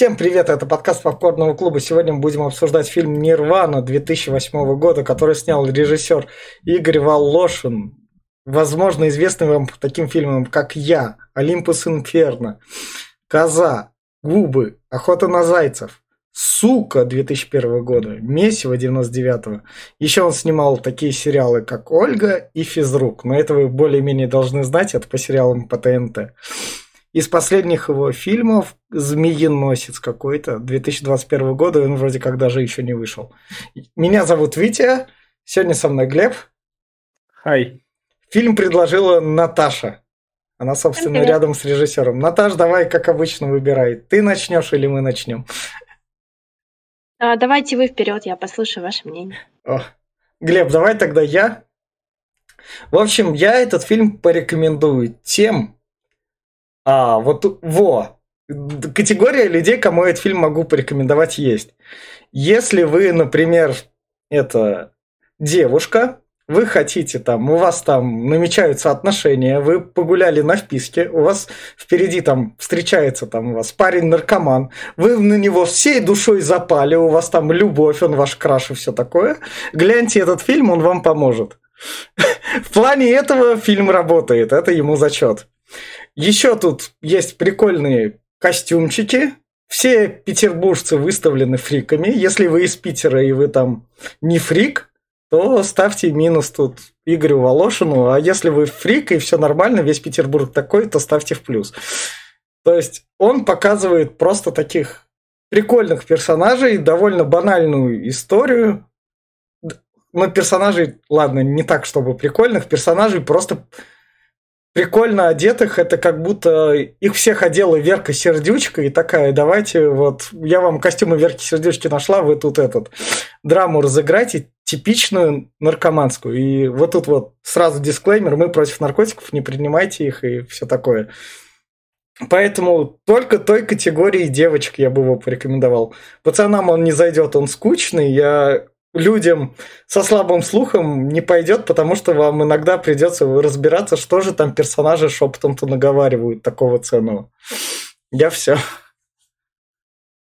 Всем привет, это подкаст Попкорного клуба. Сегодня мы будем обсуждать фильм «Нирвана» 2008 года, который снял режиссер Игорь Волошин, возможно, известный вам по таким фильмам, как «Я», «Олимпус Инферно», «Коза», «Губы», «Охота на зайцев», «Сука» 2001 года, «Месиво» 99 Еще он снимал такие сериалы, как «Ольга» и «Физрук», но это вы более-менее должны знать, это по сериалам по ТНТ. Из последних его фильмов «Змееносец» какой-то, 2021 года, он вроде как даже еще не вышел. Меня зовут Витя, сегодня со мной Глеб. Хай. Фильм предложила Наташа. Она, собственно, Привет. рядом с режиссером. Наташ, давай, как обычно, выбирай. Ты начнешь или мы начнем? А, давайте вы вперед, я послушаю ваше мнение. О. Глеб, давай тогда я. В общем, я этот фильм порекомендую тем, а, вот, во, категория людей, кому этот фильм могу порекомендовать, есть. Если вы, например, это девушка, вы хотите там, у вас там намечаются отношения, вы погуляли на вписке, у вас впереди там встречается там у вас парень-наркоман, вы на него всей душой запали, у вас там любовь, он ваш краш и все такое, гляньте этот фильм, он вам поможет. В плане этого фильм работает, это ему зачет. Еще тут есть прикольные костюмчики. Все петербуржцы выставлены фриками. Если вы из Питера и вы там не фрик, то ставьте минус тут Игорю Волошину. А если вы фрик и все нормально, весь Петербург такой, то ставьте в плюс. То есть он показывает просто таких прикольных персонажей, довольно банальную историю. Но персонажей, ладно, не так, чтобы прикольных, персонажей просто прикольно одетых, это как будто их всех одела Верка Сердючка и такая, давайте вот, я вам костюмы Верки Сердючки нашла, вы тут этот драму разыграйте, типичную наркоманскую. И вот тут вот сразу дисклеймер, мы против наркотиков, не принимайте их и все такое. Поэтому только той категории девочек я бы его порекомендовал. Пацанам он не зайдет, он скучный. Я людям со слабым слухом не пойдет, потому что вам иногда придется разбираться, что же там персонажи шепотом-то наговаривают такого ценного. Я все.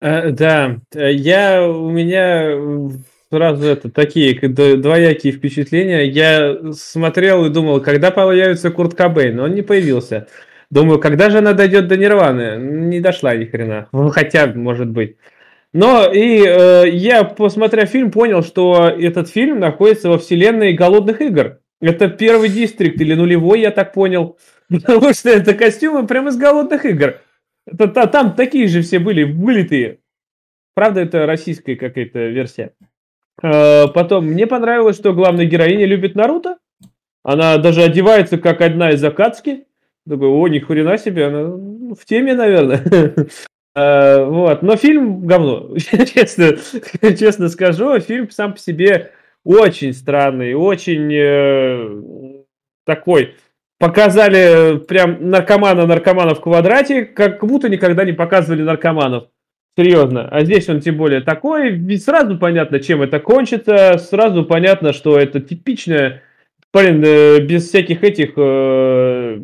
А, да, я у меня сразу это такие двоякие впечатления. Я смотрел и думал, когда появится Курт Кобейн, но он не появился. Думаю, когда же она дойдет до Нирваны? Не дошла ни хрена. Хотя, может быть. Но и э, я, посмотря фильм, понял, что этот фильм находится во вселенной голодных игр. Это первый дистрикт или нулевой, я так понял. Потому что это костюмы прямо из голодных игр. Это, там такие же все были, вылитые. Правда, это российская какая-то версия. Э, потом, мне понравилось, что главная героиня любит Наруто. Она даже одевается как одна из Акацки. Такой, о, ни хрена себе, она в теме, наверное. Э, вот. Но фильм говно. честно, честно скажу, фильм сам по себе очень странный, очень э, такой. Показали прям наркомана наркомана в квадрате, как будто никогда не показывали наркоманов. Серьезно. А здесь он тем более такой. Ведь сразу понятно, чем это кончится. Сразу понятно, что это типичная, блин, э, без всяких этих э,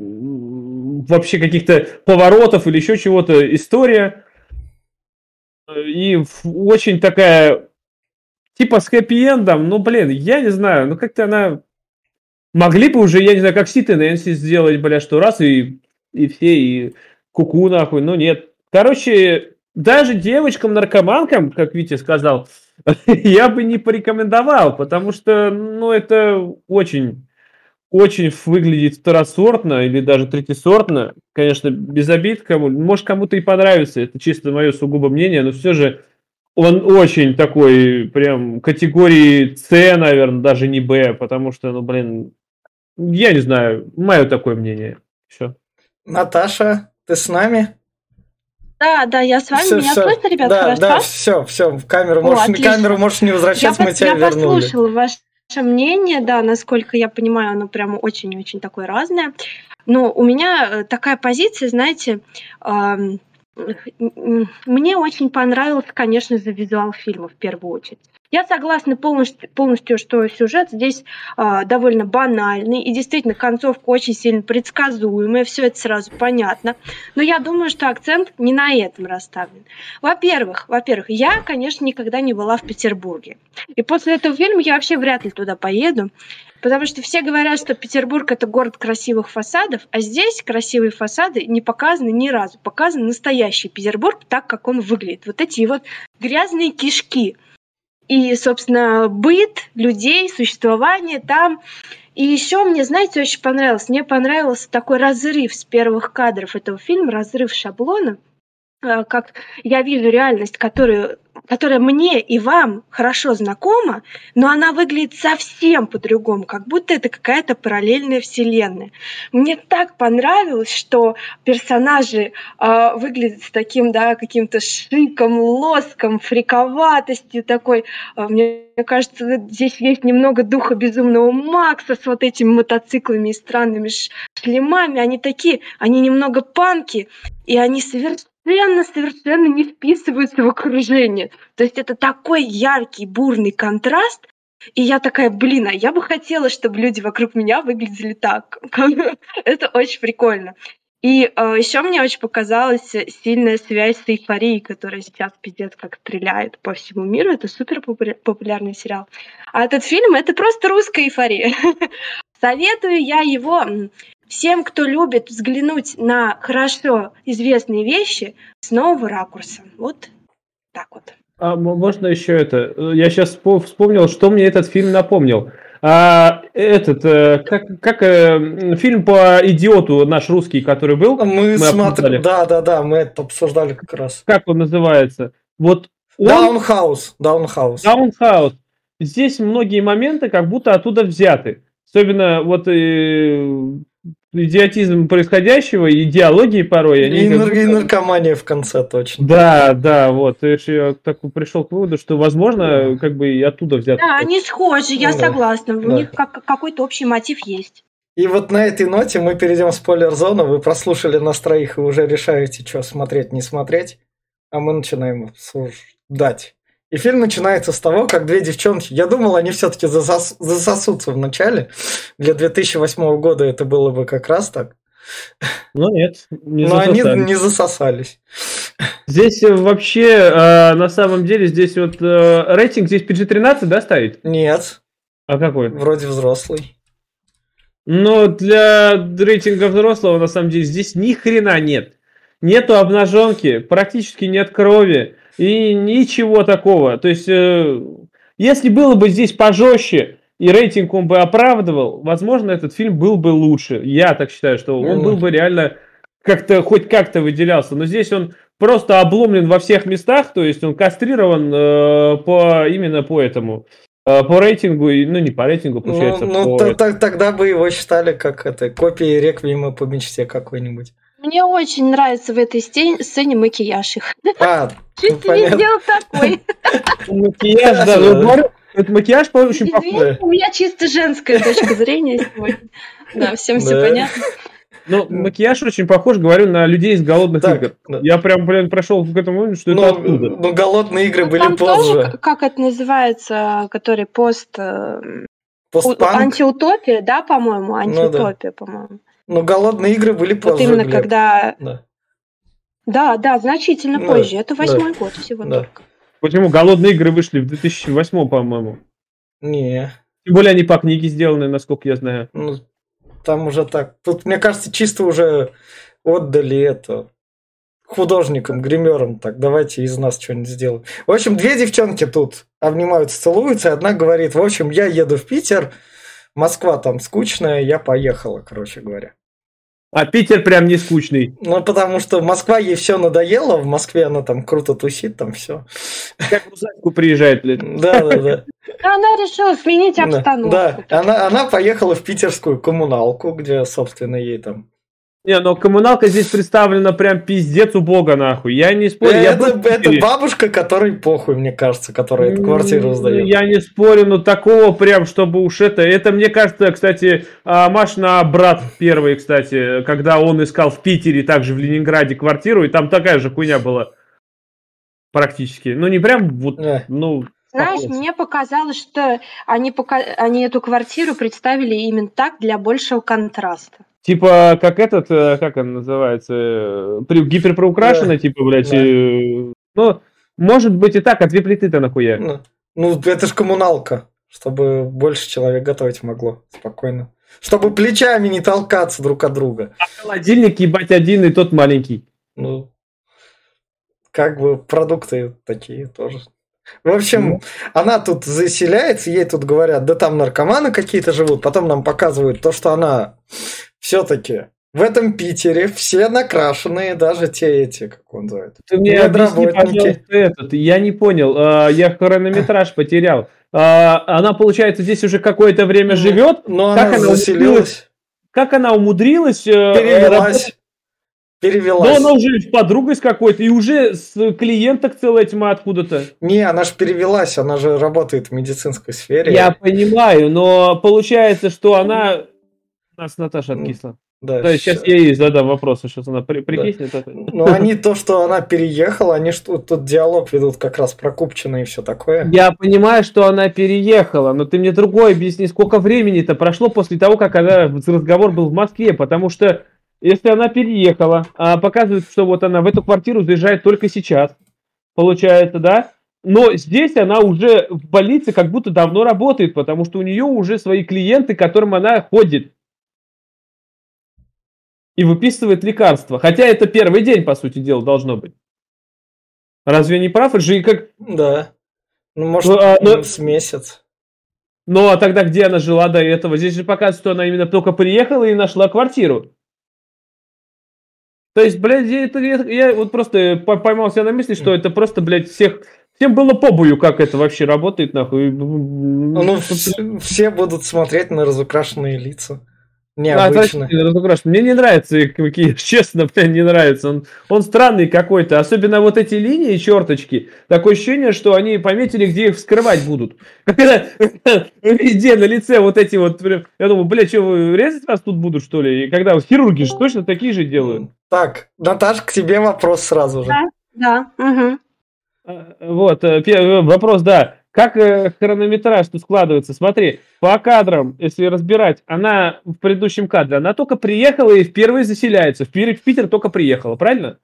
вообще каких-то поворотов или еще чего-то история. И очень такая, типа с хэппи-эндом, ну, блин, я не знаю, ну, как-то она... Могли бы уже, я не знаю, как Сит и Нэнси сделать, бля, что раз, и, и все, и куку нахуй, ну, нет. Короче, даже девочкам-наркоманкам, как Витя сказал, я бы не порекомендовал, потому что, ну, это очень очень выглядит второсортно или даже третисортно. Конечно, без обид кому. Может, кому-то и понравится. Это чисто мое сугубо мнение, но все же он очень такой прям категории С, наверное, даже не Б, потому что, ну, блин, я не знаю, мое такое мнение. Все. Наташа, ты с нами? Да, да, я с вами. Все, Меня все. слышно, ребят, да, хорошо? Да, все, все, в камеру, О, можешь, камеру можешь не возвращать, я мы тебя я вернули. Я послушала ваш Ваше мнение, да, насколько я понимаю, оно прямо очень-очень такое разное. Но у меня э, такая позиция, знаете, мне очень понравился, конечно, за визуал фильма в первую очередь. Я согласна полностью, полностью что сюжет здесь э, довольно банальный, и действительно концовка очень сильно предсказуемая, все это сразу понятно. Но я думаю, что акцент не на этом расставлен. Во-первых, во-первых, я, конечно, никогда не была в Петербурге. И после этого фильма я вообще вряд ли туда поеду. Потому что все говорят, что Петербург это город красивых фасадов, а здесь красивые фасады не показаны ни разу. Показан настоящий Петербург так, как он выглядит. Вот эти вот грязные кишки. И, собственно, быт людей, существование там. И еще мне, знаете, очень понравилось. Мне понравился такой разрыв с первых кадров этого фильма, разрыв шаблона э, как я вижу реальность, которую которая мне и вам хорошо знакома, но она выглядит совсем по-другому, как будто это какая-то параллельная вселенная. Мне так понравилось, что персонажи э, выглядят с таким, да, каким-то шиком, лоском, фриковатостью такой. А, мне кажется, здесь есть немного духа безумного Макса с вот этими мотоциклами и странными шлемами. Они такие, они немного панки, и они совершенно совершенно, совершенно не вписываются в окружение. То есть это такой яркий, бурный контраст, и я такая, блин, а я бы хотела, чтобы люди вокруг меня выглядели так. это очень прикольно. И э, еще мне очень показалась сильная связь с эйфорией, которая сейчас пиздец как стреляет по всему миру. Это супер популярный сериал. А этот фильм это просто русская эйфория. Советую я его всем, кто любит взглянуть на хорошо известные вещи с нового ракурса. Вот так вот. А можно еще это? Я сейчас вспомнил, что мне этот фильм напомнил. А, этот, э, как, как э, фильм по идиоту наш русский, который был? Мы, мы смотрели, да, да, да, мы это обсуждали как раз. Как он называется? Вот Даунхаус, Даунхаус. Даунхаус. Здесь многие моменты как будто оттуда взяты. Особенно вот э, идиотизм происходящего, идеологии порой. Они и, будто... и наркомания в конце точно. Да, да, вот. Я так пришел к выводу, что, возможно, как бы и оттуда взято. Да, они схожи, я да. согласна. У да. них как, какой-то общий мотив есть. И вот на этой ноте мы перейдем в спойлер-зону. Вы прослушали нас троих и уже решаете, что смотреть, не смотреть. А мы начинаем обсуждать. И фильм начинается с того, как две девчонки, я думал, они все-таки засос, засосутся в начале. Для 2008 года это было бы как раз так. Ну нет, не Но засосались. они не засосались. Здесь э, вообще, э, на самом деле, здесь вот э, рейтинг здесь PG-13, да, ставить? Нет. А какой? Вроде взрослый. Но для рейтинга взрослого, на самом деле, здесь ни хрена нет. Нету обнаженки, практически нет крови. И ничего такого. То есть, э, если было бы здесь пожестче, и рейтинг он бы оправдывал, возможно, этот фильм был бы лучше. Я так считаю, что он был бы реально как-то, хоть как-то выделялся. Но здесь он просто обломлен во всех местах, то есть он кастрирован э, по, именно по этому э, по рейтингу, ну не по рейтингу, получается. Ну, ну по... тогда бы его считали как это копией реквиема по мечте какой-нибудь. Мне очень нравится в этой сцене макияж их. А, Чуть ну, не сделал такой. Макияж, да, ну говорю, это макияж очень похож. У меня чисто женская точка зрения сегодня. Да, всем все понятно. Ну, макияж очень похож, говорю, на людей из голодных так, игр. Да. Я прям, блин, прошел к этому моменту, что но, это оттуда. Ну, голодные игры ну, были позже. Тоже, как это называется, который пост... Э, Постпанк? Антиутопия, да, по-моему? Антиутопия, ну, да. по-моему. Но голодные игры были позже. Вот именно Глеб. когда... Да. Да, да, значительно да, позже. Это восьмой да, год всего да. только. Почему голодные игры вышли в 2008, по-моему? Не. Тем более они по книге сделаны, насколько я знаю. Ну, там уже так. Тут, мне кажется, чисто уже отдали это художникам, гримерам. Так, давайте из нас что-нибудь сделаем. В общем, две девчонки тут обнимаются, целуются. Одна говорит, в общем, я еду в Питер, Москва там скучная, я поехала, короче говоря. А Питер прям не скучный. Ну, потому что Москва ей все надоело, в Москве она там круто тусит, там все. Как в Усадьбу приезжает, блин. Да, да, да. Она решила сменить обстановку. Да, она, она поехала в питерскую коммуналку, где, собственно, ей там не, но коммуналка здесь представлена прям пиздец у бога, нахуй. Я не спорю. Это, я был... это бабушка, которой похуй, мне кажется, которая эту квартиру сдает. Я не спорю, но такого прям, чтобы уж это... Это, мне кажется, кстати, а, Маш на брат первый, кстати, когда он искал в Питере, также в Ленинграде квартиру, и там такая же хуйня была. Практически. Ну, не прям вот, не. ну, Знаешь, Похоже. мне показалось, что они, пока... они эту квартиру представили именно так для большего контраста. Типа, как этот, э, как он называется, э, при- гиперпроукрашенный, Да. типа, блядь, Да. э, ну, может быть и так, а две плиты-то нахуя? Ну, ну, это ж коммуналка, чтобы больше человек готовить могло спокойно. Чтобы плечами не толкаться друг от друга. Холодильник, ебать, один и тот маленький. Ну, как бы продукты такие тоже. В общем, Ну. она тут заселяется, ей тут говорят, да там наркоманы какие-то живут, потом нам показывают то, что она все-таки в этом Питере все накрашенные, даже те эти, как он называет. Ты мне объясни, пожалуйста, этот. Я не понял. а, Я хронометраж потерял. А, Она, получается, здесь уже какое-то время живет. Но Как она заселилась, Как она умудрилась... э, перевелась, работать? Но перевелась. она уже с подругой с какой-то, и уже с клиенток целая тьма откуда-то. Не, она же перевелась, она же работает в медицинской сфере. Я понимаю, но получается, что она... У нас Наташа откисла. Да, Да, сейчас я ей задам вопрос, сейчас она при- прикиснет. это. Но они то, что она переехала, они что тут диалог ведут как раз про Купчино и все такое. Я понимаю, что она переехала, но ты мне другое объясни, сколько времени-то прошло после того, как она, разговор был в Москве, потому что если она переехала, а показывает, что вот она в эту квартиру заезжает только сейчас, получается, да? Но здесь она уже в больнице как будто давно работает, потому что у нее уже свои клиенты, к которым она ходит. И выписывает лекарства. Хотя это первый день, по сути дела, должно быть. Разве не прав? Это же и как Да. Ну, может, Ну, а, ну- м, с месяц. Ну, а тогда где она жила до этого? Здесь же показывает, что она именно только приехала и нашла квартиру. То есть, блядь, я, это- я- я вот просто по- поймал себя на мысли, что это просто, блядь, всех... Всем было побою, как это вообще работает, нахуй. Ну, вс- все будут смотреть на разукрашенные лица. А, Необычно. отвратительно, разукрашен. Мне не нравится, какие, честно, блин, не нравится. Он, он странный какой-то. Особенно вот эти линии, черточки. Такое ощущение, что они пометили, где их вскрывать будут. Когда везде на лице вот эти вот... Я думаю, бля, что, вы резать вас тут будут, что ли? И когда хирурги же точно такие же делают. Так, Наташ, к тебе вопрос сразу же. Да. Да. А, Вот, э, пе- вопрос, да. Как э, хронометраж тут складывается? Смотри, по кадрам, если разбирать, она в предыдущем кадре, она только приехала и впервые заселяется. В, Пир- в Питер только приехала, правильно?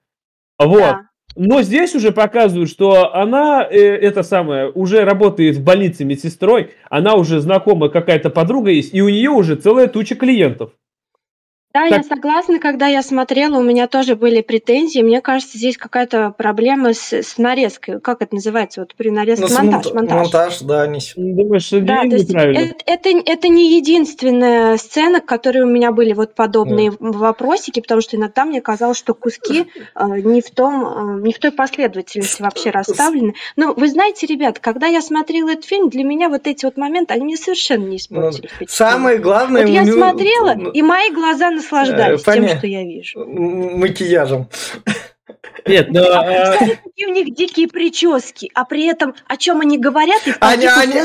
Вот. Да. Но здесь уже показывают, что она, э, это самое, уже работает в больнице медсестрой, она уже знакома, какая-то подруга есть, и у нее уже целая туча клиентов. Да, я Так. согласна, когда я смотрела, у меня тоже были претензии. Мне кажется, здесь какая-то проблема с, с нарезкой. Как это называется? Вот при нарезке Ну, монтаж, монта- монтаж. монтаж, да, не с- Думаешь, что Да, то есть это, это, это не единственная сцена, которые у меня были вот подобные вопросики, потому что иногда мне казалось, что куски э, не в том, э, не в той последовательности вообще расставлены. Но вы знаете, ребят, когда я смотрела этот фильм, для меня вот эти вот моменты, они мне совершенно не испортили впечатление. Самое главное... Вот я него- смотрела, ну, и мои глаза наслаждались Э, тем, что я вижу. макияжем. Нет, но... э, Какие у них дикие прически, а при этом о чем они говорят, и Они- они-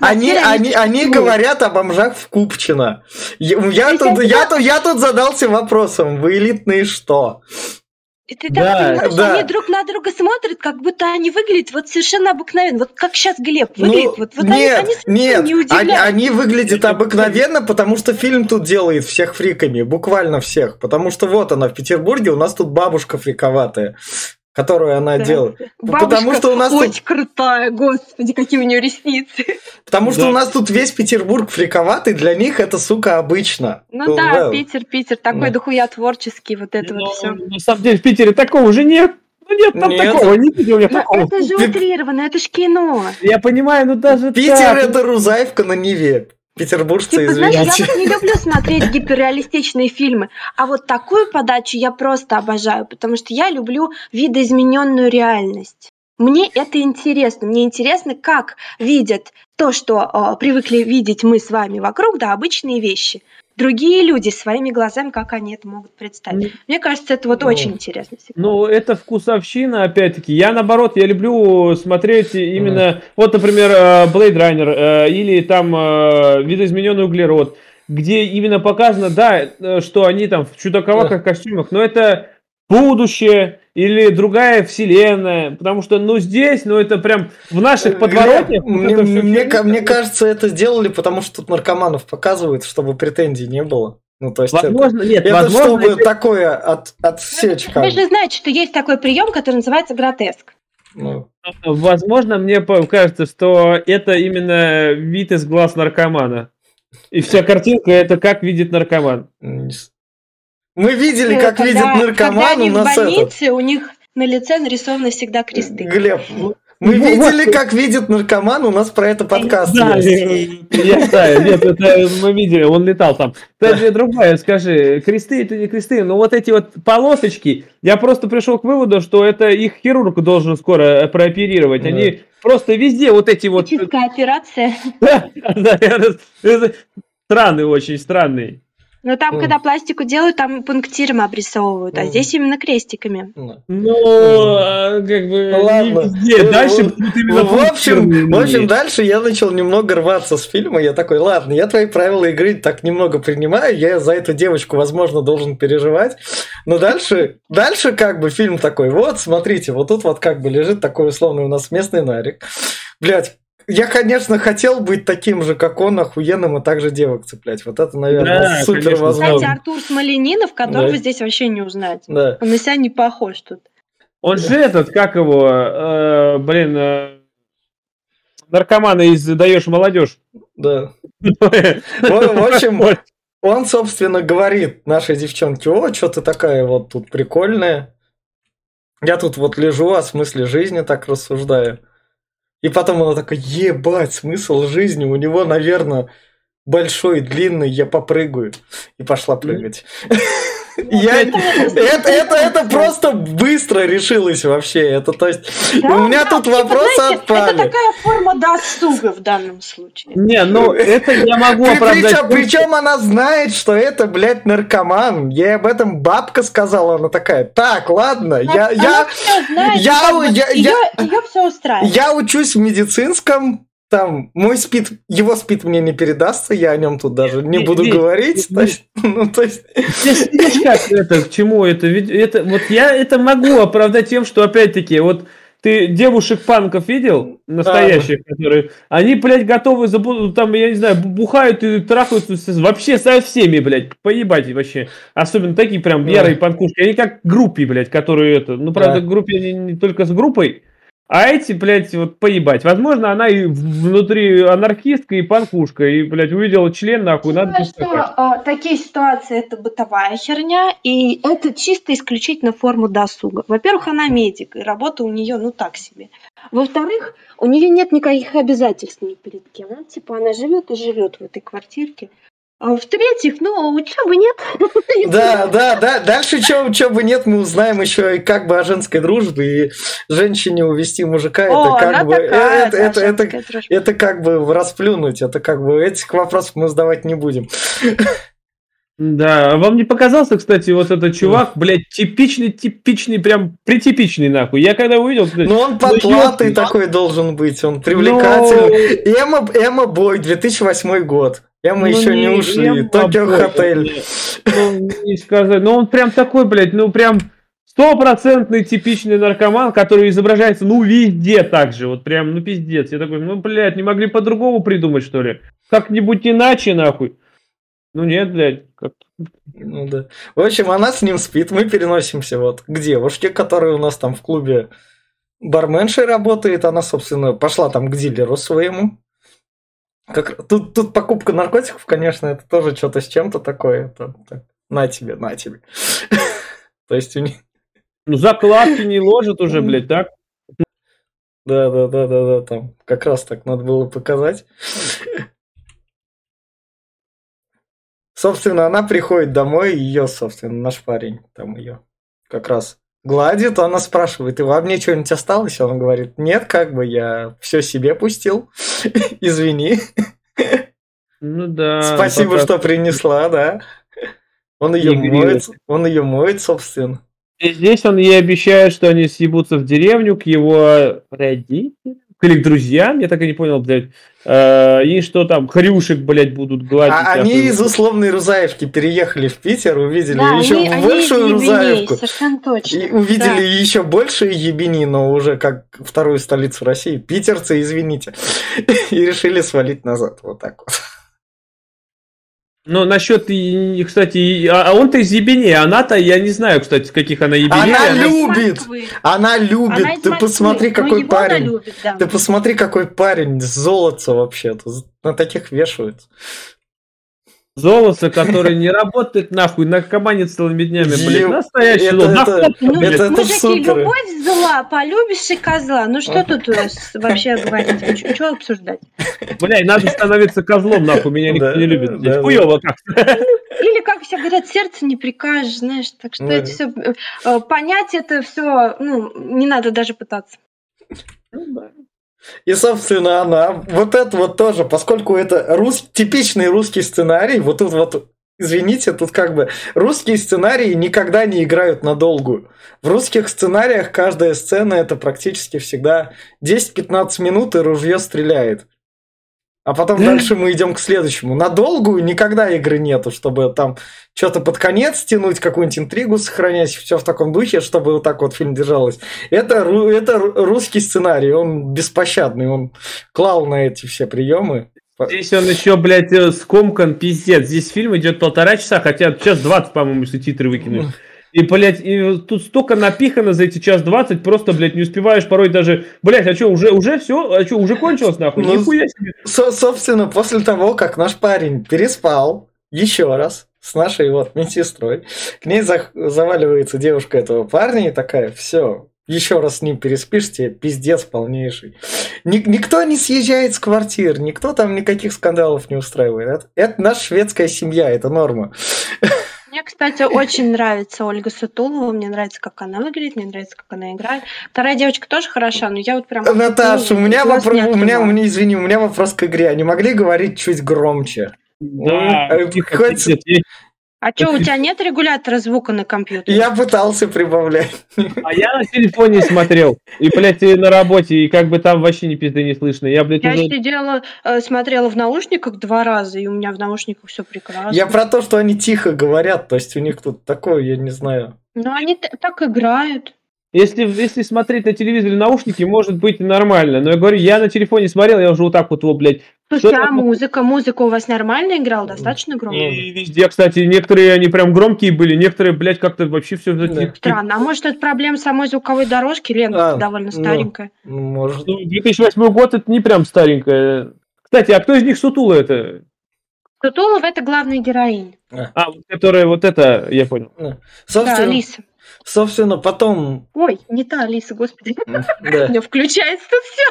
Они, они, они говорят о бомжах в Купчино. Я, я тут, я, тут, я тут задался вопросом, вы элитные что? И ты так Да, да. они друг на друга смотрят, как будто они выглядят вот совершенно обыкновенно. Вот как сейчас Глеб выглядит. Ну, вот, вот они, нет, они совершенно нет, не они, удивляют. они выглядят обыкновенно, потому что фильм тут делает всех фриками, буквально всех. Потому что вот она в Петербурге, у нас тут бабушка фриковатая, которую она Да. делает. Бабушка потому что у нас тут- очень крутая, господи, какие у нее ресницы. Потому что Да. у нас тут весь Петербург фриковатый, для них это, сука, обычно. Ну да, Well. Питер, Питер, такой Да. дохуя творческий, вот это Ну, вот все. На самом деле в Питере такого уже нет. Ну нет там Нет. такого, не видел я Но такого. это же утрированно, это ж кино. Я понимаю, ну даже Питер так. это Рузаевка на Неве. Петербуржцы, Типа, знаешь, я извините. вот не люблю смотреть гиперреалистичные фильмы, а вот такую подачу я просто обожаю, потому что я люблю видоизмененную реальность. Мне это интересно. Мне интересно, как видят то, что э, привыкли видеть мы с вами вокруг, да, обычные вещи. Другие люди своими глазами, как они это могут представить. Мне кажется, это вот Ну. очень интересно. всегда. Ну, это вкусовщина, опять-таки. Я, наоборот, я люблю смотреть именно... Вот, например, э, Blade Runner э, или там э, видоизмененный углерод, где именно показано, да, что они там в чудаковатых костюмах, но это будущее, или другая вселенная, потому что, ну, здесь, ну, это прям в наших подворотнях. Мне, мне, мне кажется, это сделали, потому что тут наркоманов показывают, чтобы претензий не было. Ну, то есть возможно, это, нет, это возможно, чтобы это... такое от, отсечь. Вы же знаете, что есть такой прием, который называется гротеск. Ну. Возможно, мне кажется, что это именно вид из глаз наркомана. И вся картинка это как видит наркоман. Мы видели, как когда, видит наркоман когда они у нас в больнице, этот. у них на лице нарисованы всегда кресты. Глеб, мы ну, видели, вот. как видит наркоман, у нас про это подкаст да, есть. Я знаю, нет, это мы видели, он летал там. Даже другое, скажи, кресты это не кресты, но вот эти вот полосочки, я просто пришел к выводу, что это их хирург должен скоро прооперировать. Они просто везде вот эти вот... Чистая операция. Да, да, странный очень, странный. Но там, mm. когда пластику делают, там пунктиром обрисовывают, mm. а здесь именно крестиками. Mm. Ну, а, как бы Ладно. везде. Дальше будут именно в общем, в общем, дальше я начал немного рваться с фильма. Я такой, ладно, я твои правила игры так немного принимаю, я за эту девочку, возможно, должен переживать. Но дальше, дальше как бы фильм такой, вот, смотрите, вот тут вот как бы лежит такой условный у нас местный нарик. Блять, я, конечно, хотел быть таким же, как он, охуенным, и также девок цеплять. Вот это, наверное, да, супер конечно. возможно. Кстати, Артур Смоленинов, которого да. здесь вообще не узнать. Да. Он на себя не похож тут. Он же этот, как его, э, блин, э, наркомана из «Даешь молодежь». Да. В общем, он, собственно, говорит нашей девчонке, о, что ты такая вот тут прикольная. Я тут вот лежу, о смысле жизни так рассуждаю. И потом она такая, ебать, смысл жизни, у него, наверное, большой, длинный, я попрыгаю. И пошла прыгать. Я, это, это, это просто быстро решилось вообще. Это, то есть, да, у меня да, тут вопросы знаете, отпали. Это такая форма досуга в данном случае. Не, ну это я могу оправдать. Причем, причем она знает, что это, блядь, наркоман. Ей об этом бабка сказала, она такая, так, ладно, я, я, знает, я, я, я, ее, ее все устраивает. Я учусь в медицинском, там мой спид, его спид мне не передастся, я о нем тут даже не буду говорить. Ну, то есть... Как это, к чему это? Это? Вот я это могу оправдать тем, что опять-таки, вот ты девушек-панков видел, настоящих, а. которые, они, блядь, готовы, там, я не знаю, бухают и трахаются вообще со всеми, блядь, поебать вообще. Особенно такие прям ярые панкушки. Они как группе, блядь, которые это, ну, правда, да. группе не, не только с группой, а эти, блядь, вот поебать. Возможно, она и внутри анархистка и панкушка, и, блядь, увидела член, нахуй, надо Думаю, что а, такие ситуации это бытовая херня, и это чисто исключительно форма досуга. Во-первых, она медик, и работа у нее, ну, так себе. Во-вторых, у нее нет никаких обязательств ни перед кем. Ну, типа, она живет и живет в этой квартирке. А в-третьих, ну, учебы нет. Да, да, да. Дальше учебы нет, мы узнаем еще и как бы о женской дружбе и женщине увести мужика. О, это как бы такая, это, это, это, это как бы расплюнуть. Это как бы этих вопросов мы задавать не будем. Да, а вам не показался, кстати, вот этот чувак, блядь, типичный, типичный, прям притипичный, нахуй. Я когда увидел... Ну, он потлатый ну, такой должен быть, он привлекательный. Но... Эма, Эма Бой, 2008 год. Я мы ну, еще не, не ушли. Токио Хотель. Ну, не сказать. Ну, он прям такой, блядь, ну, прям стопроцентный типичный наркоман, который изображается, ну, везде так же. Вот прям, ну, пиздец. Я такой, ну, блядь, не могли по-другому придумать, что ли? Как-нибудь иначе, нахуй. Ну, нет, блядь. Как... Ну, да. В общем, она с ним спит. Мы переносимся вот к девушке, которая у нас там в клубе барменшей работает. Она, собственно, пошла там к дилеру своему. Как, тут, тут покупка наркотиков, конечно, это тоже что-то с чем-то такое. Это, так, на тебе, на тебе. То есть у них... Ну, закладки не ложат уже, блядь, так? Да, да, да, да, да, там как раз так надо было показать. Собственно, она приходит домой, ее, собственно, наш парень, там ее как раз гладит, она спрашивает, и вам мне что-нибудь осталось? Он говорит, нет, как бы я все себе пустил, извини. Ну да. Спасибо, что принесла, да. Он ее моет, он ее моет, собственно. И здесь он ей обещает, что они съебутся в деревню к его родителям, к их друзьям, я так и не понял, блядь. Э, и что там, хрюшек, блядь, будут гладить. А они из условной Рузаевки переехали в Питер, увидели Да, еще они, они большую Ебеней, Рузаевку. совершенно точно. И увидели Да. еще большие ебени, но уже как вторую столицу России. Питерцы, извините. И решили свалить назад. Вот так вот. Ну, насчет, и- кстати, а а он-то из Ебени, а она-то, я не знаю, кстати, каких она Ебеней. Она она- любит. Она любит. Она из Ты посмотри, Ну, какой она парень. любит, да. Ты посмотри, какой парень. Золотце вообще-то. На таких вешают. Золото, который не работает нахуй, наркоманит целыми днями, блядь. Еб- Настоящий это- золото. это- Нахуй, Ну, это- мужики, супер. любовь зла, полюбишь и козла. Ну что тут у нас вообще говорить? Что обсуждать? Бля, и надо становиться козлом, нахуй, меня никто Да, не любит. да, да. Хуёво как. Или, как все говорят, сердце не прикажешь, знаешь. Так что Да. это все... Понять это все, ну, не надо даже пытаться. И, собственно, она, вот это вот тоже, поскольку это рус, типичный русский сценарий, вот тут вот, извините, тут как бы русские сценарии никогда не играют на долгую. В русских сценариях каждая сцена это практически всегда 10-15 минут и ружье стреляет. А потом Да. дальше мы идем к следующему. На долгую никогда игры нету, чтобы там что-то под конец тянуть, какую-нибудь интригу сохранять, все в таком духе, чтобы вот так вот фильм держалось. Это, это ру- русский сценарий, он беспощадный, он клал на эти все приемы. Здесь он еще, блядь, э, скомкан, пиздец. Здесь фильм идет полтора часа, хотя час двадцать, по-моему, если титры выкинуть. И, блядь, и тут столько напихано за эти час двадцать, просто, блядь, не успеваешь порой даже... Блядь, а что, уже, уже все? А что, уже кончилось, нахуй? Ну, Нихуя себе. Со- собственно, после того, как наш парень переспал еще раз с нашей вот медсестрой, к ней за- заваливается девушка этого парня и такая, все, еще раз с ним переспишь, тебе пиздец полнейший. Ни- никто не съезжает с квартир, никто там никаких скандалов не устраивает. Это, это наша шведская семья, это норма. Мне, кстати, очень нравится Ольга Сутулова. Мне нравится, как она выглядит, мне нравится, как она играет. Вторая девочка тоже хороша, но я вот прям... Наташа, у меня вопрос, у меня, у меня, извини, у меня вопрос к игре. Они могли говорить чуть громче? Да, тихо, хоть- А что, у тебя нет регулятора звука на компьютере? Я пытался прибавлять. А я на телефоне смотрел. И, блядь, и на работе, и как бы там вообще ни пизды не слышно. Я, блядь, Я уже... сидела, э, смотрела в наушниках два раза, и у меня в наушниках все прекрасно. Я про то, что они тихо говорят, то есть у них тут такое, я не знаю. Ну, они так играют. Если, если смотреть на телевизоре наушники, может быть и нормально. Но я говорю, я на телефоне смотрел, я уже вот так вот его, блядь. Слушайте, Что а там? музыка? Музыка у вас нормально играла? Достаточно громко? И везде, кстати, некоторые они прям громкие были, некоторые, блядь, как-то вообще все Да. Странно. А может, это проблема самой звуковой дорожки? Лента А, довольно ну. старенькая. Ну, Может. Ну, 2008 год это не прям старенькая. Кстати, а кто из них Сутула это? Тутулов это главная героиня. А, вот которая вот это, я понял. Да, Собственно, Алиса. собственно, потом... Ой, не та Алиса, господи. У Да. меня включается тут все.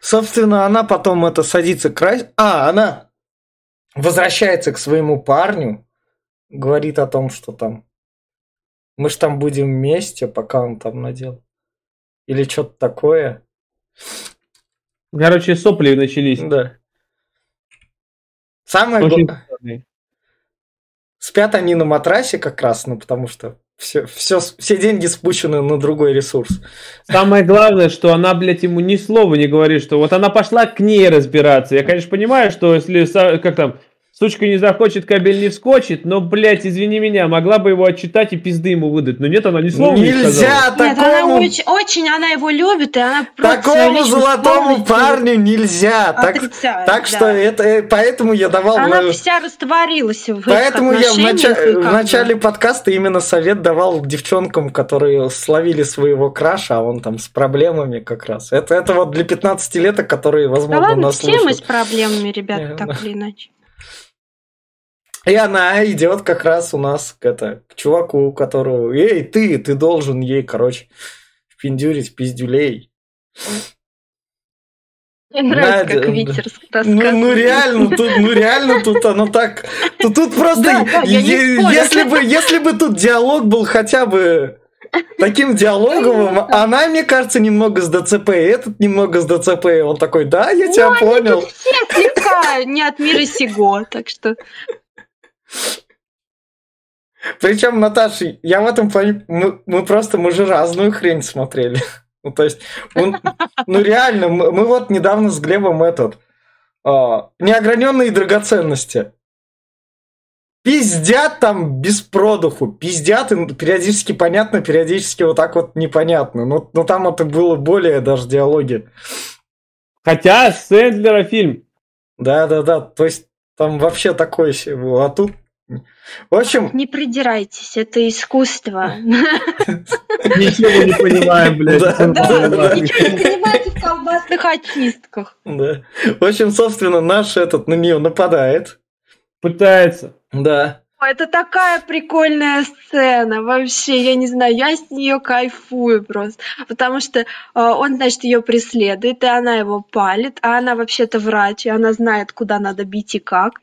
Собственно, она потом это садится к край... А, она возвращается к своему парню, говорит о том, что там... Мы ж там будем вместе, пока он там надел. Или что-то такое. Короче, сопли начались. Да. Самое главное... Спят они на матрасе как раз, ну потому что все, все, все деньги спущены на другой ресурс. Самое главное, что она, блядь, ему ни слова не говорит, что вот она пошла к ней разбираться. Я, конечно, понимаю, что если, как там, сучка не захочет, кабель не вскочит, но, блядь, извини меня, могла бы его отчитать и пизды ему выдать. Но нет, она ни слова не сказала. Нельзя Нет, она такому, очень, очень, она его любит, и она такому золотому парню нельзя. Так, отрицает, так да. что это, э, поэтому я давал... Она э, вся растворилась в их Поэтому я в, отношениях, нача- и в начале подкаста именно совет давал девчонкам, которые словили своего краша, а он там с проблемами как раз. Это, это вот для 15-леток, которые, Да возможно, ладно, нас все мы с проблемами, ребята, Э, так да. или иначе. И она идет как раз у нас к, это, к чуваку, которого... Эй, ты, ты должен ей, короче, впендюрить пиздюлей. Мне нравится, Надя, как да. Витер Ну, ну реально, тут, ну реально тут оно так... Тут, тут просто... Да, да, е- если, бы, если бы тут диалог был хотя бы таким диалоговым, она, мне кажется, немного с ДЦП, и этот немного с ДЦП. И Он такой, да, я тебя Ну, они понял. тут все слегка не от мира сего, так что... Причем, Наташа, я в этом плане... Мы, мы просто, мы же разную хрень смотрели. Ну, то есть, он, ну реально, мы, мы вот недавно с Глебом этот, а, неограненные драгоценности. Пиздят там без продуху, пиздят, и периодически понятно, периодически вот так вот непонятно. Но, но там это было более даже диалоги. Хотя Сэндлера фильм. Да-да-да, то есть там вообще такое было. А тут в общем... Не придирайтесь, это искусство. Ничего не понимаем, блядь. Да, ничего не понимаете в колбасных очистках. Да. В общем, собственно, наш этот на нее нападает. Пытается. Да. Это такая прикольная сцена, вообще, я не знаю, я с нее кайфую просто, потому что э, он, значит, ее преследует, и она его палит, а она вообще-то врач, и она знает, куда надо бить и как.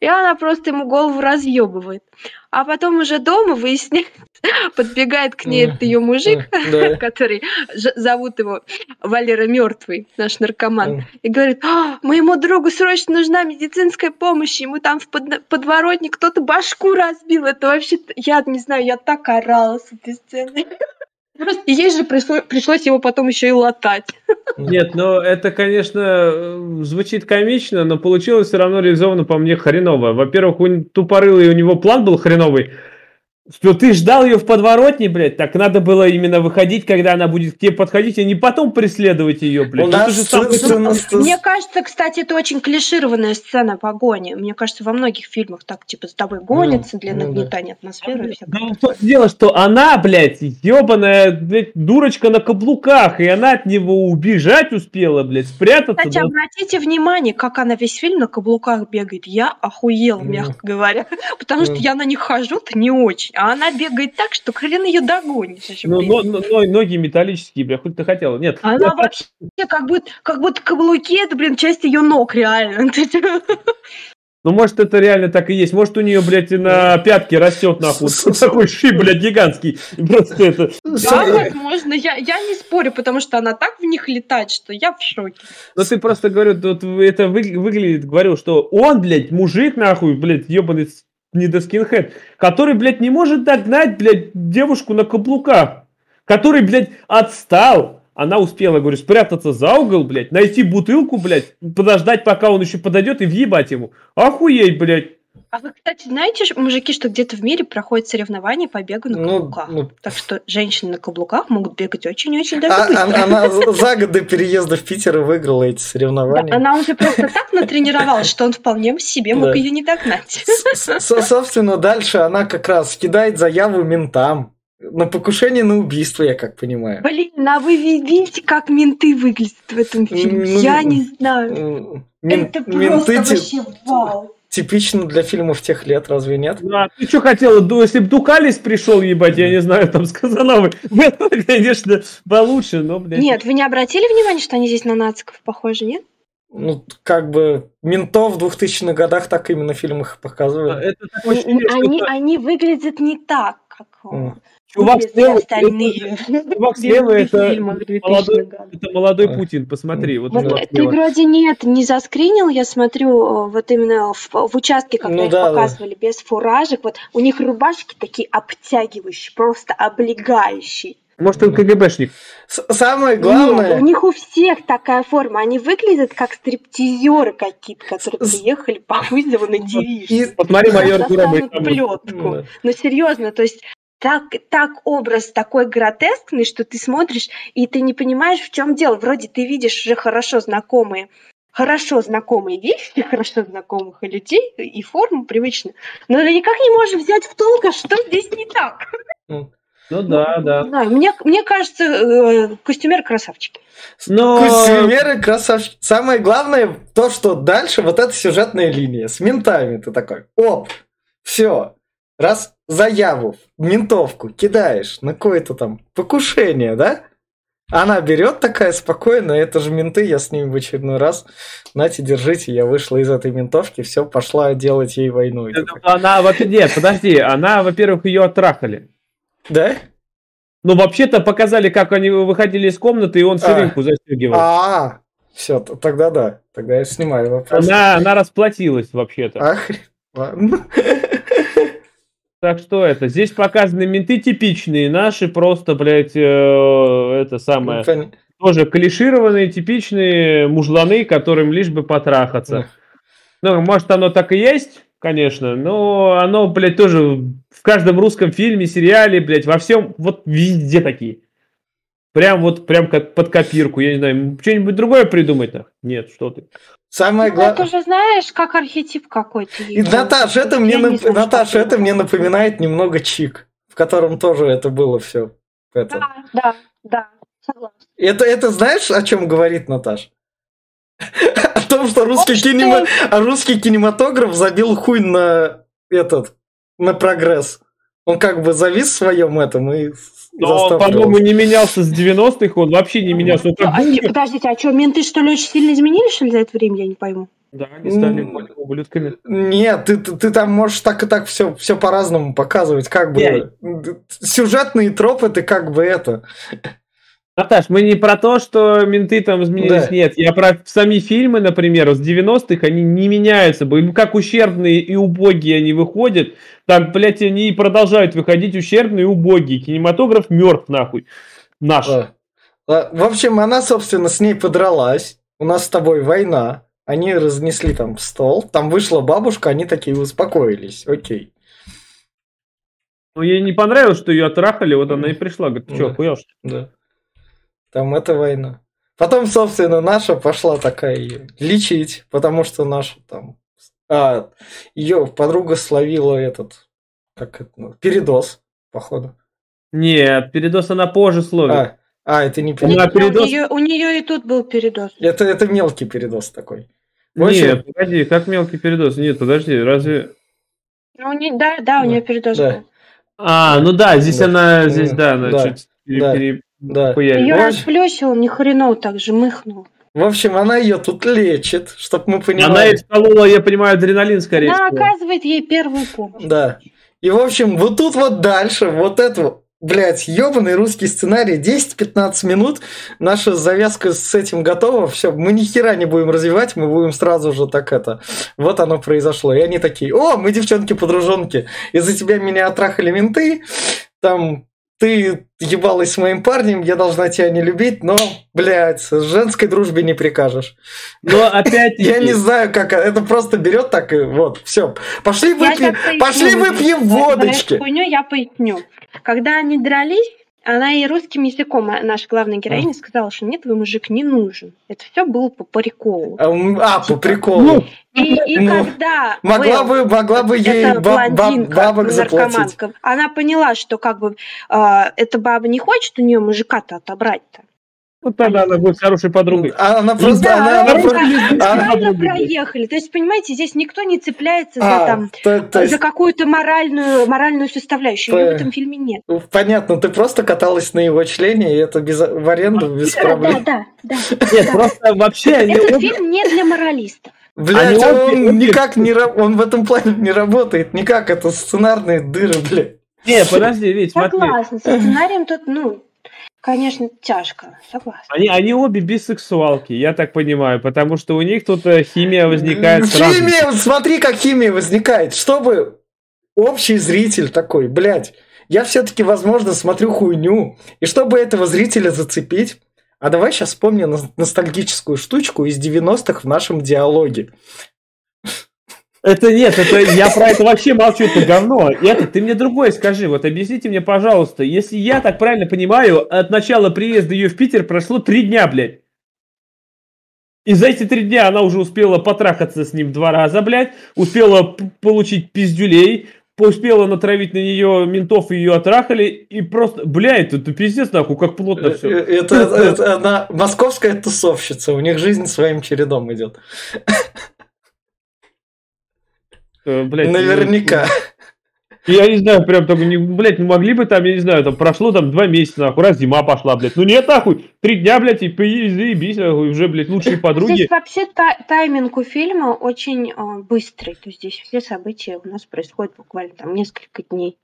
И она просто ему голову разъебывает. А потом уже дома выясняется, подбегает к ней этот ее мужик, который зовут его Валера Мертвый, наш наркоман, и говорит, «А, моему другу срочно нужна медицинская помощь, ему там в подворотне кто-то башку разбил. Это вообще, я не знаю, я так орала с этой сцены. Просто ей же пришлось, его потом еще и латать. Нет, но это, конечно, звучит комично, но получилось все равно реализовано по мне хреново. Во-первых, у тупорылый у него план был хреновый, что ты ждал ее в подворотне, блядь, так надо было именно выходить, когда она будет к тебе подходить, а не потом преследовать ее, блядь. У нас самый... сцена... Мне кажется, кстати, это очень клишированная сцена погони. Мне кажется, во многих фильмах так, типа, с тобой гонятся ну, для ну, нагнетания да. атмосферы. Да, то дело, что она, блядь, ебаная, блядь, дурочка на каблуках, и она от него убежать успела, блядь, спрятаться. Кстати, да. обратите внимание, как она весь фильм на каблуках бегает. Я охуела, мягко говоря, потому что я на них хожу-то не очень а она бегает так, что хрен ее догонишь. Ну, но, но, но, ноги металлические, бля, хоть ты хотела. Нет. Она вообще как будто, как будто каблуки, это, блин, часть ее ног, реально. Ну, может, это реально так и есть. Может, у нее, блядь, на пятке растет, нахуй. Такой шип, блядь, гигантский. Просто это... Да, возможно. Я, я не спорю, потому что она так в них летает, что я в шоке. Но ты просто, говорю, вот это выглядит, говорю, что он, блядь, мужик, нахуй, блядь, ебаный не до который, блядь, не может догнать, блядь, девушку на каблуках, который, блядь, отстал. Она успела, говорю, спрятаться за угол, блядь, найти бутылку, блядь, подождать, пока он еще подойдет и въебать ему. Охуеть, блядь. А вы, кстати, знаете, мужики, что где-то в мире проходят соревнования по бегу на ну, каблуках. Ну, так что женщины на каблуках могут бегать очень-очень даже а, быстро. Она, она за год до переезда в Питер выиграла эти соревнования. Да, она уже просто так натренировалась, что он вполне себе мог ее не догнать. Собственно, дальше она как раз кидает заяву ментам. На покушение на убийство, я как понимаю. Блин, а вы видите, как менты выглядят в этом фильме? Ну, я не знаю. Это просто вообще вау типично для фильмов тех лет, разве нет? Ну, а ты что хотела, если бы Дукалис пришел, ебать, я не знаю, там сказала бы, конечно, получше, но, блядь. Нет, вы не обратили внимания, что они здесь на нациков похожи, нет? Ну, как бы ментов в 2000-х годах так именно в фильмах показывали. А, это они, они выглядят не так, как... Чувак слева, остальные. Чувак слева это молодой, это молодой Путин, посмотри. Вот вот ты вроде нет, не заскринил, я смотрю, вот именно в, в участке, когда ну, их да, показывали, да. без фуражек, вот у них рубашки такие обтягивающие, просто облегающие. Может, он КГБшник. Самое главное... Нет, у них у всех такая форма. Они выглядят как стриптизеры какие-то, которые приехали по вызову на девичник. Посмотри, майор Куровый. плетку. Ну, серьезно, то есть так, так образ такой гротескный, что ты смотришь, и ты не понимаешь, в чем дело. Вроде ты видишь уже хорошо знакомые хорошо знакомые вещи, хорошо знакомых людей, и форму привычно, но ты никак не можешь взять в толк, а что здесь не так. Ну да, ну, да. да. Мне, мне кажется, э, костюмеры красавчики. Но... Костюмеры красавчики. Самое главное то, что дальше вот эта сюжетная линия с ментами. Ты такой, оп, все, раз заяву, ментовку кидаешь на какое-то там покушение, да? Она берет такая спокойно, это же менты, я с ними в очередной раз, знаете, держите, я вышла из этой ментовки, все, пошла делать ей войну. Она, нет, подожди, она, во-первых, ее оттрахали. Да? Ну, вообще-то показали, как они выходили из комнаты, и он ширинку а. застегивал. А, все, тогда да, тогда я снимаю вопрос. Она, она расплатилась вообще-то. Ах, ладно. Так что это, здесь показаны менты типичные, наши просто, блядь, э, это самое, Пон- тоже клишированные, типичные мужланы, которым лишь бы потрахаться. Ну, может, оно так и есть, конечно, но оно, блядь, тоже в каждом русском фильме, сериале, блядь, во всем, вот везде такие. Прям вот, прям как под копирку, я не знаю, что-нибудь другое придумать нах? Нет, что ты. Самое Ну, это главное... уже, знаешь, как архетип какой-то. И, есть. Наташ, это мне, не нап- знаю, Наташ, что это это. мне напоминает немного Чик, в котором тоже это было все. Это. Да, да, да, согласна. Это, это знаешь, о чем говорит Наташ? О том, что русский, кинема- русский кинематограф забил хуй на этот, на прогресс. Он как бы завис в своем этом и Но он, по-моему, не менялся с 90-х, он вообще не менялся. Он Ну, как а те- подождите, а что, менты что ли очень сильно изменились, что ли, за это время, я не пойму? Да, они стали более ублюдками. Нет, ты, ты, ты там можешь так и так все, все по-разному показывать, как бы Я- сюжетные тропы ты как бы это. Наташ, мы не про то, что менты там изменились, Да. нет. Я про сами фильмы, например, с 90-х, они не меняются. Как ущербные и убогие они выходят, так, блядь, они и продолжают выходить ущербные и убогие. Кинематограф мертв, нахуй. Наш. Да. А, В общем, она, собственно, с ней подралась. У нас с тобой война. Они разнесли там стол. Там вышла бабушка, они такие успокоились. Окей. Ну, ей не понравилось, что ее отрахали, вот она и пришла. Говорит, ты что, Да. охуел, что ли?» Да. Там это война. Потом, собственно, наша пошла такая её лечить, потому что наша там... А, ее подруга словила этот... Как это? ну, Передоз, походу. Нет, передоз она позже словит. А, а, это не передоз. Нет, передоз- У нее, у нее и тут был передоз. Это, это мелкий передоз такой. в общем- Нет, погоди, как мелкий передоз? Нет, подожди, разве... Ну, не, да, да, у Да, нее передоз да. был. А, ну да, здесь Да. она, здесь, да, она Да. чуть Да. пере- Да. хуярила. Ее расплющил, не хреново так же мыхнул. В общем, она ее тут лечит, чтобы мы Она понимали. ей вколола, я понимаю, адреналин, скорее Она всего. оказывает ей первую помощь. Да. И, в общем, вот тут вот дальше, вот это, блядь, ебаный русский сценарий, 10-15 минут, наша завязка с этим готова, все, мы ни хера не будем развивать, мы будем сразу же так это, вот оно произошло. И они такие, о, мы девчонки-подружонки, из-за тебя меня отрахали менты, там, ты ебалась с моим парнем, я должна тебя не любить, но, блядь, с женской дружбе не прикажешь. Но опять Я не знаю, как это просто берет так и вот, все. Пошли выпьем, пошли выпьем водочки. хуйню я поясню. Когда они дрались, она и русским языком, а, наша главная героиня, сказала, что нет, вы мужик не нужен. Это все было по приколу. А, а, по приколу. Ну, И, и ну, когда могла Вэл, бы, могла бы ей баб- баб- бабок заплатить. она поняла, что как бы а, эта баба не хочет у нее мужика-то отобрать-то. Вот тогда она будет хорошей подругой. А Она просто, Да, она, она они просто- как- а- правильно проехали. То есть, понимаете, здесь никто не цепляется за а, там то- то есть, за какую-то моральную, моральную составляющую. П- в этом фильме нет. понятно, ты просто каталась на его члене, и это без, в аренду без Да, проблем. да, да, да. Нет, да. просто вообще Этот фильм не для моралистов. Блять, обе- он обе- никак не ра- он в этом плане не работает, никак, это сценарные дыры, блядь. Не, подожди, Вить, смотри. Согласна. Со сценарием тут, ну, конечно, тяжко. Согласна. Они, они обе бисексуалки, я так понимаю, потому что у них тут э, химия возникает сразу. Химия, смотри, как химия возникает. Чтобы общий зритель такой, блядь, я все-таки, возможно, смотрю хуйню. И чтобы этого зрителя зацепить, а давай сейчас вспомним но- ностальгическую штучку из 90-х в нашем диалоге. Это нет, это я про это вообще молчу, это говно. Это ты мне другое скажи, вот объясните мне, пожалуйста, если я так правильно понимаю, от начала приезда ее в Питер прошло три дня, блядь. И за эти три дня она уже успела потрахаться с ним два раза, блядь, успела получить пиздюлей, успела натравить на нее ментов, и ее отрахали, и просто, блядь, это пиздец нахуй, как плотно Э, все. Это, это она московская тусовщица, у них жизнь своим чередом идет. Наверняка. Я не знаю, прям так, не, блядь, не могли бы там, я не знаю, там прошло там два месяца, нахуй, раз зима пошла, блядь. Ну нет, нахуй, три дня, блядь, и заебись, нахуй, уже, блядь, лучшие подруги. Здесь вообще та- тайминг у фильма очень а, быстрый. То есть здесь все события у нас происходят буквально там несколько дней.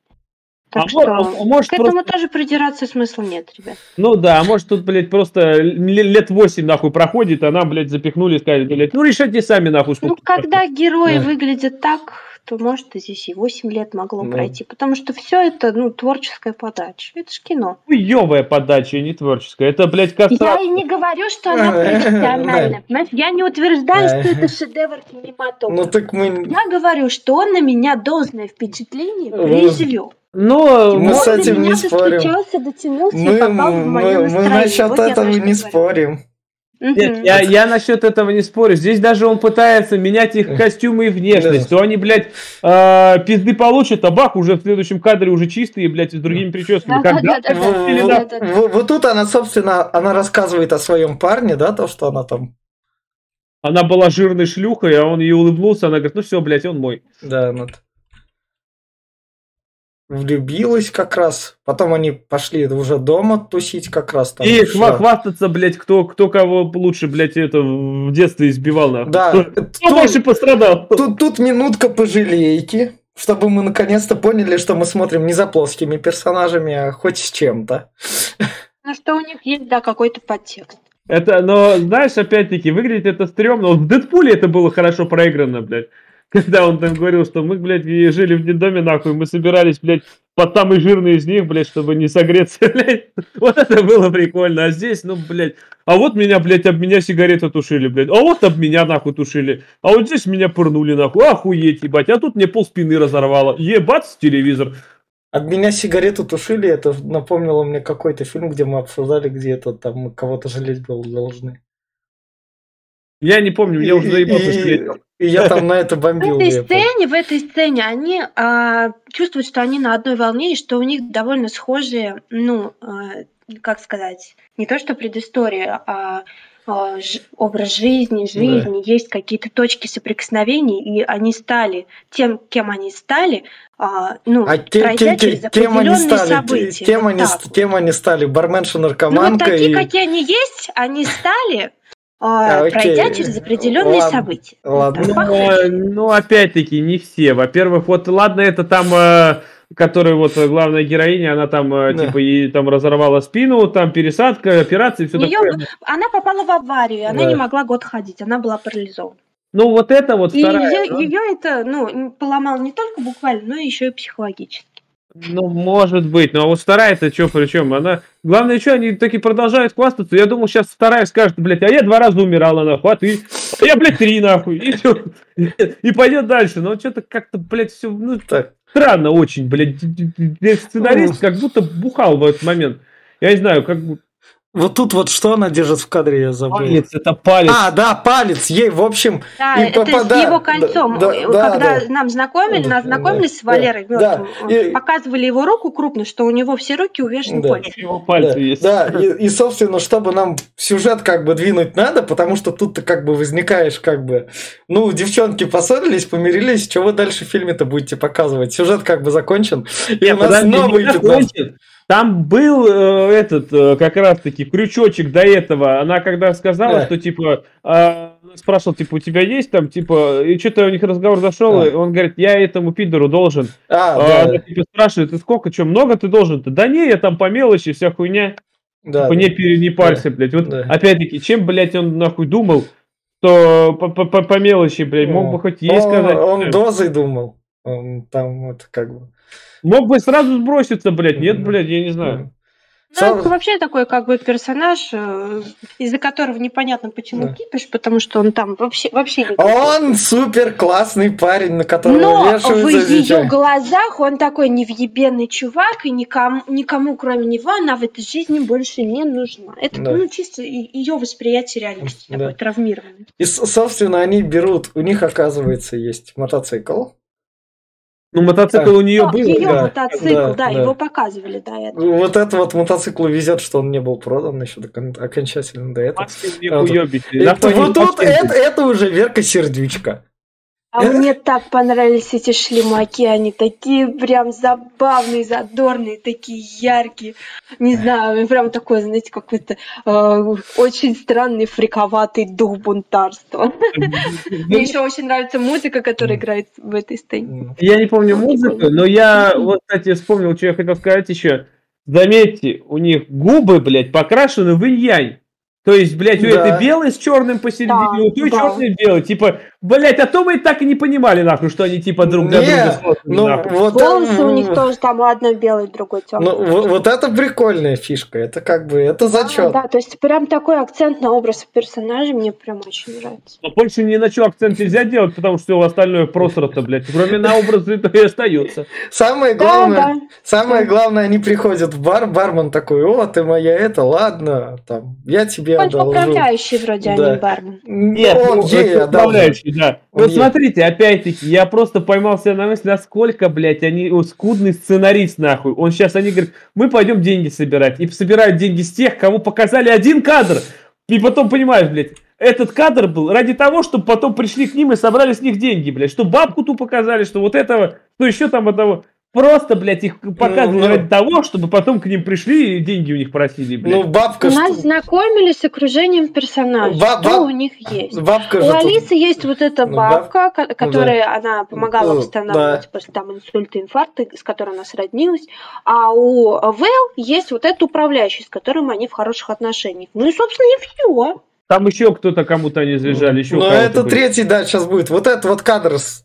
Так А что мо- а может, к этому просто- тоже придираться смысла нет, ребят. Ну да, а может тут, блядь, просто лет восемь, нахуй, проходит, а нам, блядь, запихнули и сказали, блядь, ну решайте сами, нахуй, Ну, когда герои Да. выглядят так, то, может, и здесь и 8 лет могло Ну. пройти. Потому что все это, ну, творческая подача. Это ж кино. Хуёвая подача, не творческая. Это, блядь, Я кастрация. и не говорю, что она профессиональная. понимаешь? Я не утверждаю, что это шедевр Ну кинематографа. так мы... Я говорю, что он на меня должное впечатление произвел. Но Мы с этим не спорим. достучался, дотянулся и Мы, попал в мы, мое мы насчет Вот этого не спорим. Нет, я, я насчет этого не спорю. Здесь даже он пытается менять их костюмы и внешность. То они, блядь, э, пизды получат, а бах, уже в следующем кадре уже чистые, блядь, и с другими прическами. Вот- вот- Вот тут она, собственно, она рассказывает о своем парне, да, то, что она там, Она была жирной шлюхой, а он ей улыбнулся, она говорит, ну все, блядь, он мой. да, она т- влюбилась как раз. Потом они пошли уже дома тусить как раз там. и хва- хвастаться, блядь, кто, кто кого лучше, блядь, это в детстве избивал, нахуй. Да, Кто, тут, кто больше пострадал? тут, тут минутка пожалейки, чтобы мы наконец-то поняли, что мы смотрим не за плоскими персонажами, а хоть с чем-то. Ну, что у них есть, да, какой-то подтекст. Это, но, знаешь, опять-таки, выглядит это стрёмно. Вот в Дэдпуле это было хорошо проиграно, блядь. Когда он там говорил, что мы, блядь, жили в детдоме, нахуй, мы собирались, блядь, под самый жирный из них, блядь, чтобы не согреться, блядь. Вот это было прикольно. А здесь, ну, блядь, а вот меня, блядь, об меня сигареты тушили, блядь. А вот об меня, нахуй, тушили. А вот здесь меня пырнули, нахуй. Охуеть, ебать. А тут мне пол спины разорвало. Ебать, телевизор. От меня сигарету тушили, это напомнило мне какой-то фильм, где мы обсуждали, где это там кого-то жалеть был должны. Я не помню, меня уже заебал, И- что и, я там на это В бомбил. этой я помню. сцене, в этой сцене они а, чувствуют, что они на одной волне, и что у них довольно схожие, ну, а, как сказать, не то что предыстория, а, а, образ жизни, жизни, есть какие-то точки соприкосновений, и они стали тем, кем они стали, а, ну, А те- пройдя те- через те- кем они стали? события. Кем Вот они, вот. они стали? Барменша, Ну, вот наркоманка такие, и... какие они есть, они стали, а, А, пройдя через определенные Ладно, события. ладно. Ну, ну, опять-таки, не все. Во-первых, вот ладно, это там, э, которая вот главная героиня, она там, э, Да. типа, ей там разорвала спину, там пересадка, операция, все такое. Она попала в аварию, и она Да. не могла год ходить, она была парализована. Ну, вот это вот И вторая. ее, да. это, ну, поломало не только буквально, но еще и психологически. Ну, может быть. Ну, а вот вторая-то что причем? Она... Главное, что они таки продолжают хвастаться. Я думал, сейчас вторая скажет, блядь, а я два раза умирала, нахуй, а ты? А я, блядь, три, нахуй. И, всё. и пойдет дальше. Но что-то как-то, блядь, все, ну, Так, странно очень, блядь. Сценарист как будто бухал в этот момент. Я не знаю, как бы... вот тут вот что она держит в кадре, я забыл. Палец, это палец. А, да, палец ей, в общем, Да, И это попа- с да, его да, кольцом. да, Э, да, Когда да. нам знакомили, Да, нас знакомились с да, Валерой да, и- показывали его руку крупно, что у него все руки увешаны Да. кольцами. Его пальцы да, есть. да, и, и, собственно, чтобы нам сюжет как бы двинуть надо, потому что тут ты как бы возникаешь как бы, ну, девчонки поссорились, помирились, что вы дальше в фильме-то будете показывать? Сюжет как бы закончен, и Не, у нас подожди, новый не 15. Там был э, этот, э, как раз-таки, крючочек до этого. Она когда сказала, Да. что, типа, э, спрашивал, типа, у тебя есть там, типа, и что-то у них разговор зашел, Да. и он говорит, я этому пидору должен. А, А, да, Она, типа, спрашивает, ты сколько, что, много ты должен-то? Да не, я там по мелочи, вся хуйня. да, Типа, не, пере- не парься, блядь. Вот, Да. опять-таки, чем, блядь, он, нахуй, думал, что по, по- по- по мелочи, блядь, мог бы хоть ей он, сказать. Он дозой думал, он там вот как бы... Мог бы сразу сброситься, блядь. Нет, блядь, я не знаю. Ну, Сам- вообще такой как бы персонаж, э, из-за которого непонятно почему Да. кипиш, потому что он там вообще, вообще не Он супер классный парень, на которого Но в ее глазах он такой невъебенный чувак, и никому, никому, кроме него, она в этой жизни больше не нужна. Это, Да. ну, чисто ее восприятие реальности Да. такое травмированное. И, собственно, они берут, у них, оказывается, есть мотоцикл. Ну, мотоцикл у нее Но был. ее да, мотоцикл, да, да, да. его показывали до этого. Вот это вот мотоцикл везет, что он не был продан еще до кон- окончательно до этого. А вот-. Это, вот тут Машкинки. это, это уже Верка Сердючка. А мне так понравились эти шлемаки, они такие прям забавные, задорные, такие яркие. Не знаю, прям такой, знаете, какой-то э, очень странный, фриковатый дух бунтарства. Мне еще очень нравится музыка, которая играет в этой сцене. Я не помню музыку, но я вот, кстати, вспомнил, что я хотел сказать еще. Заметьте, у них губы, блядь, покрашены в инь-янь. То есть, блядь, у этой белой с черным посередине, Да, у той да. черный белый. Типа, Блять, а то мы так и не понимали, нахуй, что они типа друг для друга созданы, Ну, нахуй. вот, Волосы у э, них тоже там одной белый, другой темный. Ну, вот, вот это прикольная фишка. Это как бы, это зачет. да, то есть прям такой акцент на образ персонажа мне прям очень нравится. Но больше ни на что акцент нельзя делать, потому что все остальное просрато, блядь. Кроме на образа это и остается. Самое Да, главное, да. самое Да. главное, они приходят в бар, бармен такой, о, ты моя это, ладно, там, я тебе Он одолжу. управляющий вроде, а Да. не бармен. Нет, он ну, ей это одолжил. Да. Вот ей. смотрите, опять-таки, я просто поймал себя на мысли, насколько, блядь, они о, скудный сценарист, нахуй. Он сейчас, они говорят, мы пойдем деньги собирать. И собирают деньги с тех, кому показали один кадр. И потом, понимаешь, блядь, этот кадр был ради того, чтобы потом пришли к ним и собрали с них деньги, блядь. Что бабку ту показали, что вот этого, что еще там одного. Просто, блядь, их показывали ну. ради того, чтобы потом к ним пришли и деньги у них просили, блядь. Ну, бабка, У нас что- знакомились с окружением персонажей. Ба- Что у них есть? бабка У же тут- Алисы есть вот эта Ну, бабка, ко- которая она помогала Ну, восстанавливать да. после там инсульта, инфаркта, с которой она сроднилась. А у Вэл есть вот этот управляющий, с которым они в хороших отношениях. Ну и, собственно, и все. Там еще кто-то кому-то они заряжали, еще Ну, кого-то это были. третий, да, сейчас будет. Вот этот вот кадр с...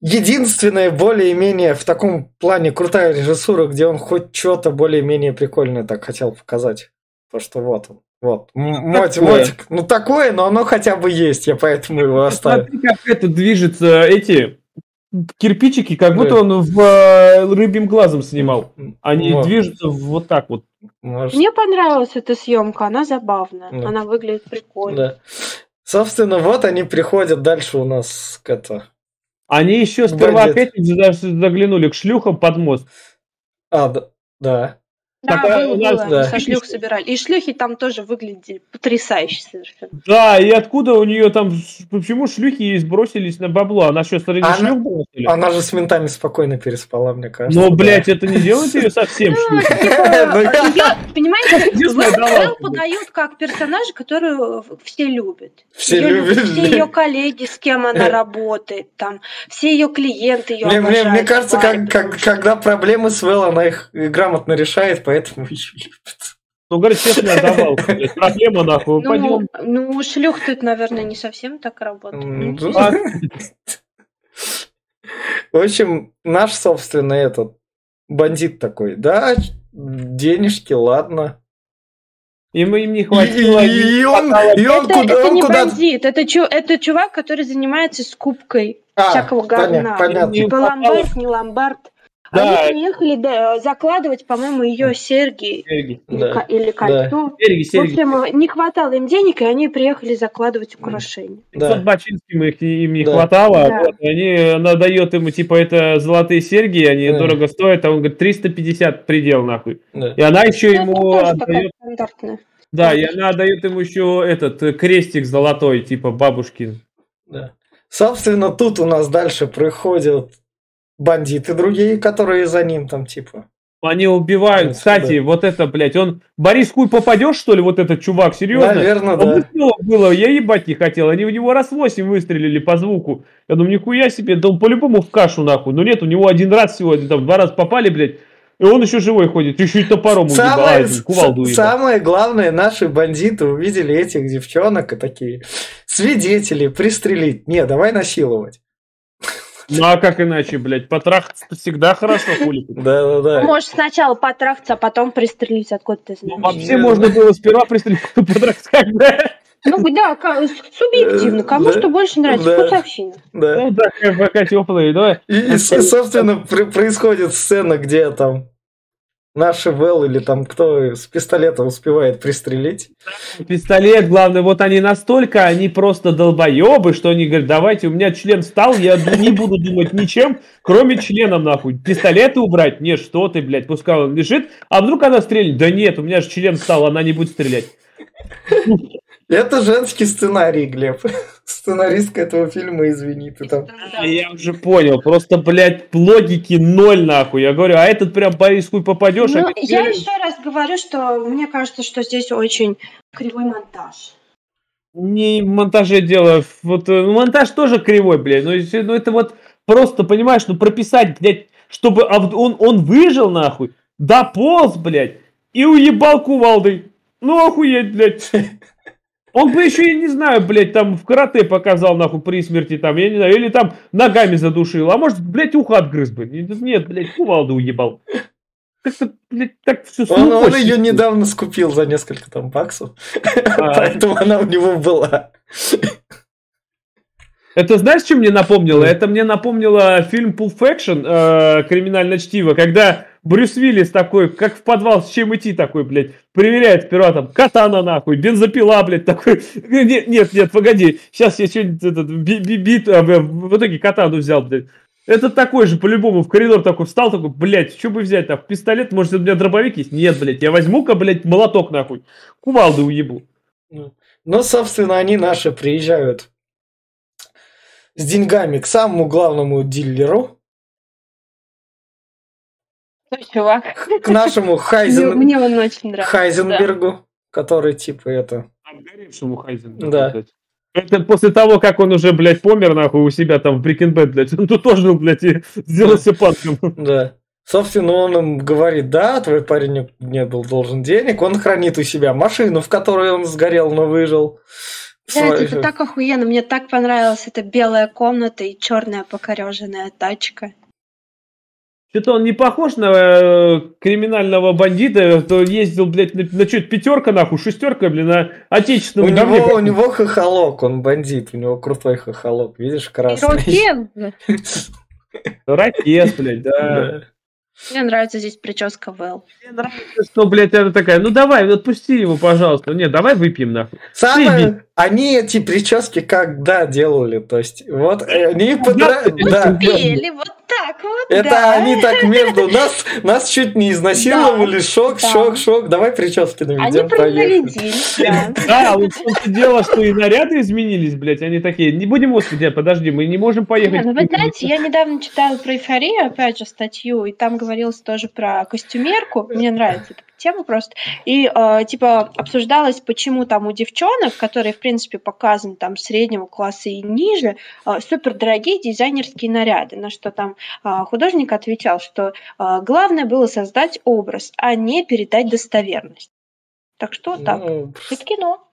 Единственное, более-менее в таком плане крутая режиссура, где он хоть что-то более-менее прикольное так хотел показать. То, что вот он. Вот. Мотик, мотик. Ну, такое, но оно хотя бы есть. Я поэтому его оставил. Смотри, как это движется, эти кирпичики, как будто он в э, рыбьим глазом снимал. Они Вот. движутся вот так вот. Может, Мне понравилась эта съемка, она забавная, Да. она выглядит прикольно. да. Собственно, вот они приходят дальше у нас к это. Они еще сперва Бандит. опять заглянули к шлюхам под мост. А, да. да. Да, было, нас, было, да. со шлюх собирали. И шлюхи там тоже выглядели потрясающе совершенно. Да, и откуда у нее там, почему шлюхи ей сбросились на бабло? Она что, среди Она- шлюх была, что ли? Она же с ментами спокойно переспала, мне кажется. Но, да. блядь, это не делает ее совсем шлюхой. понимаете. Вэл подают как персонажа, которую все любят. Все любят. Все ее коллеги, с кем она работает, там, все ее клиенты ее Мне, кажется, когда проблемы с Вэл, она их грамотно решает, поэтому любят. Ну, говорит, честно, отдавал. блядь. Проблема, нахуй. Ну, Пойдем. ну, шлюх тут, наверное, не совсем так работает. Ну, А, В общем, наш, собственно, этот бандит такой, да, денежки, ладно. Им им не И, хватило. им и не он, и он Это, куда, это он не куда- бандит, это, чу, это чувак, который занимается скупкой А, всякого поня- говна. понятно. Не Типа хватало. ломбард, не ломбард. Да. Они приехали да, закладывать, по-моему, ее серьги Серьги, или, Да, или кольцо. серьги, В серьги. общем, не хватало им денег, и они приехали закладывать украшения. Да. 500 бачинским их, им не Да. хватало. Да. вот, они, она дает ему, типа, это золотые серьги, они Да. дорого стоят, а он говорит, 350 предел, нахуй. Да. И она еще Ну, это ему отдает, стандартная. да, и она отдает ему еще этот э, крестик золотой, типа, бабушкин. Да. Собственно, тут у нас дальше приходят бандиты другие, которые за ним там, типа. Они убивают, Ну, кстати, вот это, блядь, он, Борис Хуй попадешь, что ли, вот этот чувак, серьезно? Наверное, Он да. выстрелов было, я ебать не хотел. Они в него раз восемь выстрелили по звуку. Я думаю, нихуя себе, да он по-любому в кашу нахуй. Но нет, у него один раз всего, там два раза попали, блядь. И он еще живой ходит, еще и топором а, Самое, с- уебал. самое главное, наши бандиты увидели этих девчонок и такие свидетели, пристрелить. Не, давай насиловать. Ну а как иначе, блядь, потрахаться всегда хорошо, хули. тут. Да-да-да. Можешь сначала потрахаться, а потом пристрелить, откуда ты знаешь. вообще можно было сперва пристрелить, потом потрахаться, бы. Ну да, субъективно, кому Да. что больше нравится, Да. вкусовщина. Да. Ну да, пока теплые, давай. И, собственно, происходит сцена, где там наши Вэл или там кто с пистолета успевает пристрелить. Пистолет, главное, вот они настолько, они просто долбоебы, что они говорят, давайте, у меня член встал, я не буду думать ничем, кроме членом, нахуй. Пистолеты убрать? Нет, что ты, блядь, пускай он лежит, а вдруг она стрельнет? Да нет, у меня же член встал, она не будет стрелять. Это женский сценарий, Глеб. Сценаристка этого фильма, извини, ты там. А Я уже понял, просто, блядь, логики ноль, нахуй. Я говорю, а этот прям Борис хуй попадешь, Ну, а я еще раз говорю, что мне кажется, что здесь очень кривой монтаж. не в монтаже дело. Вот э, ну, монтаж тоже кривой, блядь. Ну, если- ну, это вот просто, понимаешь, ну прописать, блядь, чтобы об- он, он выжил, нахуй, дополз, блядь, и уебал кувалдой. Ну, охуеть, блядь. Он бы еще, я не знаю, блядь, там в карате показал, нахуй, при смерти, там, я не знаю, или там ногами задушил, а может, блядь, ухо отгрыз бы. Нет, блядь, кувалду уебал. Как-то, блядь, так все Он, он ее недавно скупил за несколько там баксов, А. поэтому она у него была. Это знаешь, что мне напомнило? Это мне напомнило фильм Pulp Fiction, э, криминальное чтиво, когда Брюс Уиллис такой, как в подвал с чем идти такой, блядь, проверяет сперва там, катана нахуй, бензопила, блядь, такой, нет, нет, нет, погоди, сейчас я что-нибудь этот, би- би- бит, а, в итоге катану взял, блядь. Это такой же, по-любому, в коридор такой встал, такой, блядь, что бы взять, там, пистолет, может, у меня дробовик есть? Нет, блядь, я возьму-ка, блядь, молоток, нахуй, кувалду уебу. Ну, собственно, они наши приезжают с деньгами к самому главному дилеру, Ну, чувак. к нашему Хайзен... мне он очень нравится. Хайзенбергу, который типа это... Обгоревшему Хайзенбергу, Да. блядь. Это после того, как он уже, блядь, помер, нахуй, у себя там в Breaking Bad, блядь. Он тут тоже, блядь, и сделался панком. Да. Собственно, он им говорит, да, твой парень не- не был должен денег, он хранит у себя машину, в которой он сгорел, но выжил. Свой- это так охуенно. Мне так понравилась эта белая комната и черная покореженная тачка. Что-то он не похож на э, криминального бандита, то ездил, блядь, на, на что пятерка, нахуй, шестерка, блин, на отечественном У него, у него хохолок, он бандит, у него крутой хохолок, видишь, красный. Ирокез. Ракет, блядь, да. Да. Мне нравится здесь прическа Вэл. Мне нравится, что, блядь, она такая, ну давай, отпусти его, пожалуйста. Нет, давай выпьем, нахуй. Самое, они эти прически когда делали, то есть, вот э, они подра... Да. да, вот так вот, это да. они так между нас, нас чуть не изнасиловали, шок, да. шок, шок, давай прически Они наведем, поехали. произнарядились, да. Да, вот дело, что и наряды изменились, блядь. Они такие, не будем, господи, подожди, мы не можем поехать. Ну вы знаете, я недавно читала про эйфорию, опять же, статью, и там говорилось тоже про костюмерку. Мне нравится эта тема просто. И э, типа обсуждалось, почему там у девчонок, которые, в принципе, показаны там среднего класса и ниже, супер дорогие дизайнерские наряды. На что там э, художник отвечал, что э, главное было создать образ, а не передать достоверность. Так что так. Ну, Это кино.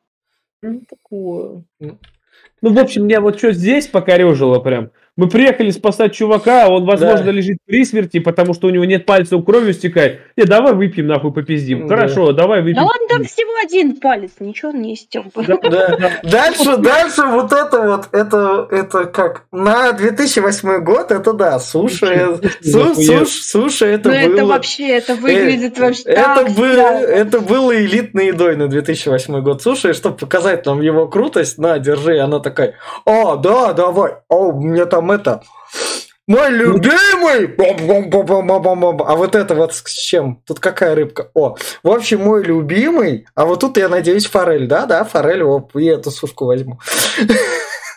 Ну, такое. Ну, в общем, меня вот что здесь покорежило прям. Мы приехали спасать чувака, а он, возможно, Да. лежит при смерти, потому что у него нет пальцев, кровью стекает. Не, давай выпьем, нахуй, попиздим. Да. Хорошо, давай выпьем. Да ладно, там всего один палец, ничего он не истек. Да. Дальше, дальше вот это вот, это, это как на 2008 год, это да, суши, су- суш, суши, это Ну было. это вообще, это выглядит вообще Это, так это было элитной едой на 2008 год суши, чтобы показать нам его крутость, на, держи, она такая, о, да, давай, о, мне там это, мой любимый, а вот это вот с чем? Тут какая рыбка? О, в общем, мой любимый, а вот тут я надеюсь форель, да, да, форель, оп, и эту сушку возьму.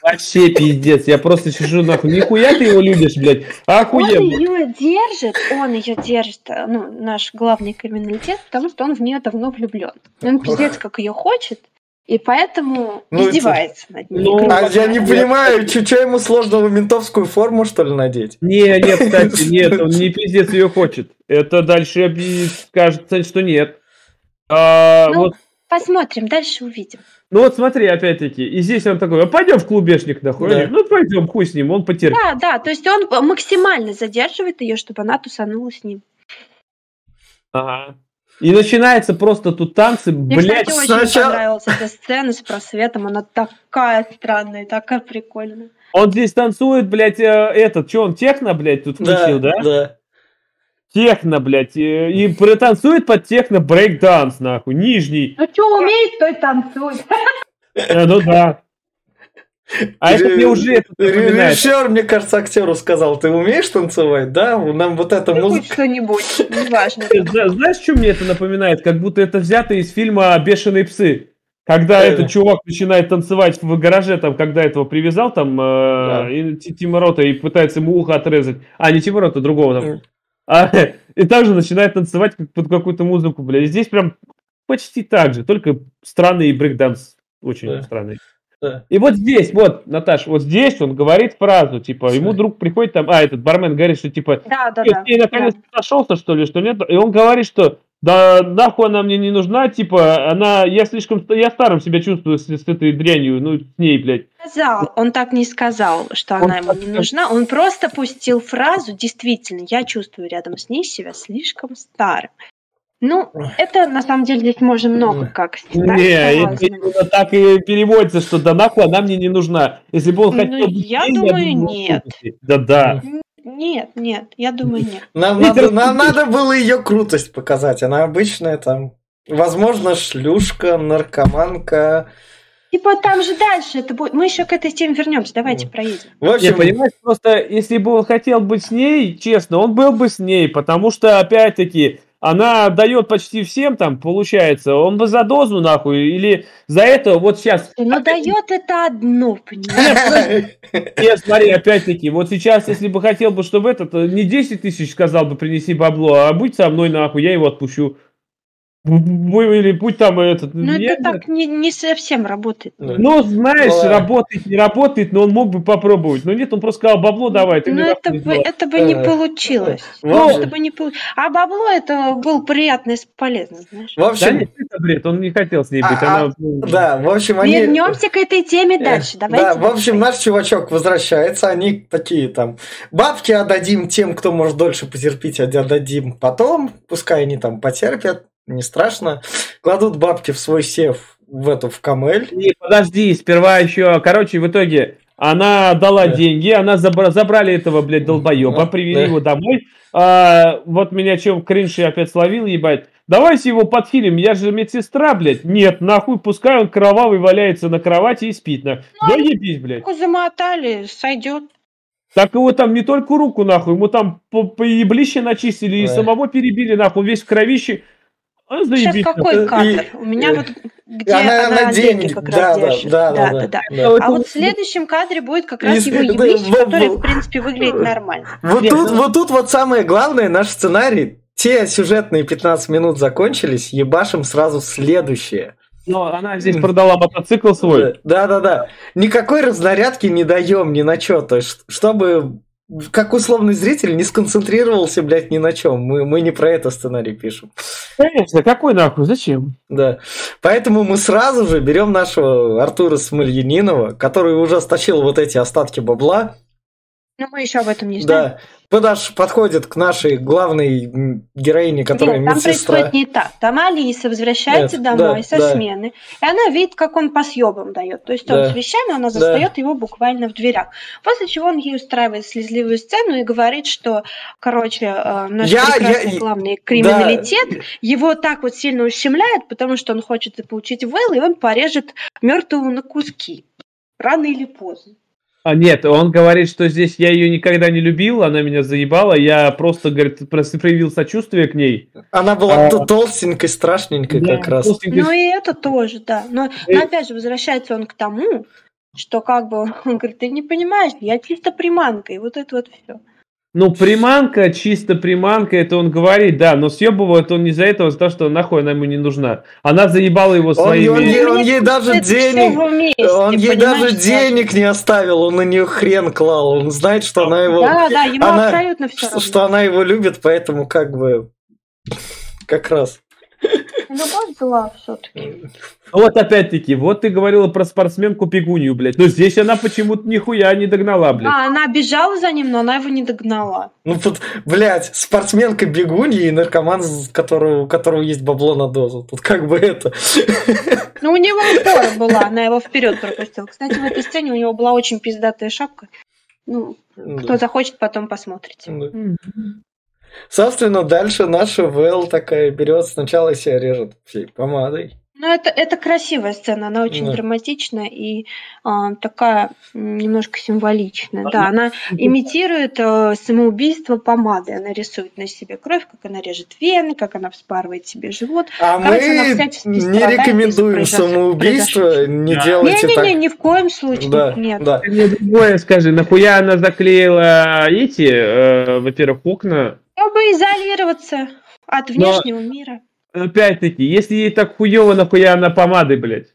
Вообще пиздец, я просто сижу нахуй. Нихуя ты его любишь, блядь. Он Охуенно. ее держит, он ее держит, ну, наш главный криминалитет, потому что он в нее давно влюблен. Он пиздец как ее хочет, и поэтому Ну, это- издевается над ней. Ну, грубо А я не понимаю, что ему сложно ментовскую форму, что ли, надеть? Не, нет, кстати, нет, он не пиздец ее хочет. Это дальше скажется, что нет. А, Ну, вот, Посмотрим, дальше увидим. ну вот смотри, опять-таки, и здесь он такой, а пойдем в клубешник нахуй. Да. Ну пойдем, хуй с ним, он потерпит. Да, да, то есть он максимально задерживает ее, чтобы она тусанула с ним. Ага. И начинается просто тут танцы, Мне, блядь. кстати, очень понравилась эта сцена с просветом, она такая странная, такая прикольная. Он здесь танцует, блядь, э, этот, что он, техно, блядь, тут включил, да? Да. Техно, блядь, э, и протанцует под техно брейк-данс, нахуй, нижний. Ну что умеет, то и танцует. Э, ну да. А это мне уже это. Режиссер, мне кажется, актеру сказал, ты умеешь танцевать, да? Нам вот эта Ну, музыка... что-нибудь, неважно. Знаешь, что мне это напоминает? Как будто это взято из фильма «Бешеные псы». Когда Э. этот чувак начинает танцевать в гараже, там, когда этого привязал, там, э, Да. и Ти- Тима Рота, и пытается ему ухо отрезать. А, не Тима Рота, другого там. Мгм. А, и также начинает танцевать как под какую-то музыку, бля. И здесь прям почти так же, только странный брейкданс. Очень Да. странный. Да. И вот здесь, вот, Наташ, вот здесь он говорит фразу, типа, ему друг приходит там, а, этот бармен говорит, что, типа, Да, да, «Ты- да. ты наконец нашелся, что ли, что нет? И он говорит, что да нахуй она мне не нужна, типа, она, я слишком, я старым себя чувствую с, с этой дрянью, ну, с ней, блядь. Сказал, он так не сказал, что Он она ему не нужна. Он просто пустил фразу, действительно, я чувствую рядом с ней себя слишком старым. Ну, это на самом деле здесь можно много как считать Не, это именно так и переводится, что да нахуй она мне не нужна. Если бы он Ну, хотел быть я думаю, нет. Да-да. Нет, нет, я думаю, нет. Нам надо, нам надо было ее крутость показать. Она обычная там, возможно, шлюшка, наркоманка. Типа там же дальше это будет. Мы еще к этой теме вернемся. Давайте проедем. В общем, понимаешь, просто если бы он хотел быть с ней, честно, он был бы с ней, потому что, опять-таки, она дает почти всем там, получается, он бы за дозу нахуй, или за это, вот сейчас, Но дает это одно, понимаешь? Нет, смотри, опять-таки, вот сейчас, если бы хотел бы, чтобы этот, э, не 10 тысяч сказал бы, принеси бабло, а будь со мной нахуй, я его отпущу. Или будь там этот... Но я- это так не, не совсем работает. Да. Ну, знаешь, Ну, работает, не работает, но он мог бы попробовать. Но нет, он просто сказал, бабло давай, Ну, это бы, дала». это бы не Э, получилось. Ну, это бы не получилось. А бабло это был приятно и полезно, знаешь. В Да общем, нет, это бред, он не хотел с ней быть. А, она, ну, да, в общем, они... Вернемся к этой теме Э, дальше. Давайте. Да, в общем, наш чувачок возвращается, они такие там, бабки отдадим тем, кто может дольше потерпеть, а отдадим потом, пускай они там потерпят, не страшно, кладут бабки в свой сев в эту, в камель, Не, подожди, сперва еще, короче, в итоге она дала Да. деньги, она забра- забрали этого, блядь, долбоеба, Да, привели да. его домой. А, вот меня чем кринж я опять словил, ебать. Давайте его подхилим, я же медсестра, блядь. Нет, нахуй, пускай он кровавый валяется на кровати и спит. На... Да ебись, блядь. Замотали, сойдет. Так его там не только руку, нахуй, ему там по, по еблище начистили и Да. самого перебили, нахуй, весь в кровище. А, Сейчас какой И- кадр? У меня э, вот где она, она, на деньги, как да, раз да, держит. да, да, да, да, да. да. А вот в следующем кадре будет как раз И- его да, во- которое, во- в принципе, выглядит нормально. Вот тут, ну- вот тут вот самое главное, наш сценарий, те сюжетные 15 минут закончились, ебашим сразу следующее. Но она здесь продала мотоцикл свой. Да, да, да. Никакой разнарядки не даем ни на что. То есть, чтобы как условный зритель не сконцентрировался, блядь, ни на чем. Мы, мы не про это сценарий пишем. Конечно, какой нахуй, зачем? Да. Поэтому мы сразу же берем нашего Артура Смольянинова, который уже стащил вот эти остатки бабла. Но мы еще об этом не знаем. Да. Подаш подходит к нашей главной героине, которая Нет, там медсестра. происходит не так. Там Алиса возвращается Нет, домой да, со да. смены, и она видит, как он по съебам дает. То есть он Да. с вещами, она застает его буквально в дверях. После чего он ей устраивает слезливую сцену и говорит, что, короче, э, наш Я- прекрасный я- главный криминалитет его так вот сильно ущемляет, потому что он хочет заполучить Вэл, и он порежет мертвую на куски. Рано или поздно. А нет, он говорит, что здесь я ее никогда не любил, она меня заебала, я просто, говорит, просто проявил сочувствие к ней. Она была А. толстенькой, страшненькой Да, как раз. толстенькой Ну и это тоже, да. Но, Э. но опять же, возвращается он к тому, что как бы он говорит, ты не понимаешь, я чисто приманка, и вот это вот все. Ну, приманка, чисто приманка, это он говорит, да, но съебывает он не за этого, а за то, что нахуй она ему не нужна. Она заебала его Он, своими... он ей- он ей даже денег, он ей даже денег не оставил, он на нее хрен клал. Он знает, что она его, Да, да, ему она- абсолютно все равно. что она его любит, поэтому как бы как раз. Любовь была все-таки. Вот опять-таки, вот ты говорила про спортсменку Пигунью, блядь. Но здесь она почему-то нихуя не догнала, блядь. А, она бежала за ним, но она его не догнала. Ну, тут, блядь, спортсменка бегунья и наркоман, которого, у которого есть бабло на дозу. Тут как бы это... Ну, у него фора была, она его вперед пропустила. Кстати, в этой сцене у него была очень пиздатая шапка. Ну, кто захочет, потом посмотрите. Да. Собственно, дальше наша Вэл такая берет, сначала себя режет всей помадой. Ну, это, это красивая сцена, она очень Да. драматичная и а, такая немножко символичная. А, Да, она имитирует э, самоубийство помадой. Она рисует на себе кровь, как она режет вены, как она вспарывает себе живот. А она мы не рекомендуем самоубийство, не Да. делайте Не-не-не, так. ни в коем случае Да, нет. да. Мне другое скажи, нахуя она заклеила эти, э, во-первых, окна? Чтобы изолироваться от внешнего мира. Опять-таки, если ей так хуево, нахуя она помадой, блядь,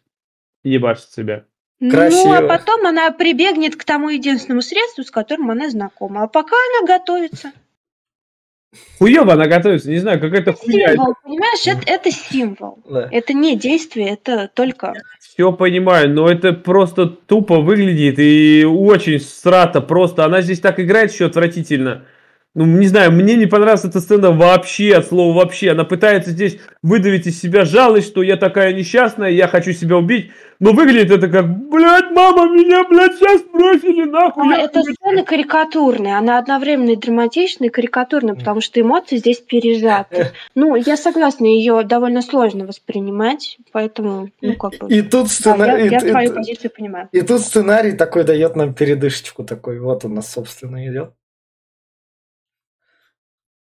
ебашит себя. Красиво. Ну, а потом она прибегнет к тому единственному средству, с которым она знакома. А пока она готовится. Хуево она готовится, не знаю, какая-то хуйня. Символ, понимаешь, это, это символ. Да. Это не действие, это только... Все понимаю, но это просто тупо выглядит и очень страта просто. Она здесь так играет еще отвратительно. Ну, не знаю, мне не понравилась эта сцена вообще, от слова вообще. Она пытается здесь выдавить из себя жалость, что я такая несчастная, я хочу себя убить. Но выглядит это как, блядь, мама, меня, блядь, сейчас бросили нахуй. А, эта сцена карикатурная, она одновременно и драматичная, и карикатурная, потому что эмоции здесь пережаты. Ну, я согласна, ее довольно сложно воспринимать, поэтому, ну, как бы... И тут да, сценарий... я, твою позицию понимаю. И тут сценарий такой дает нам передышечку такой. Вот у нас, собственно, идет.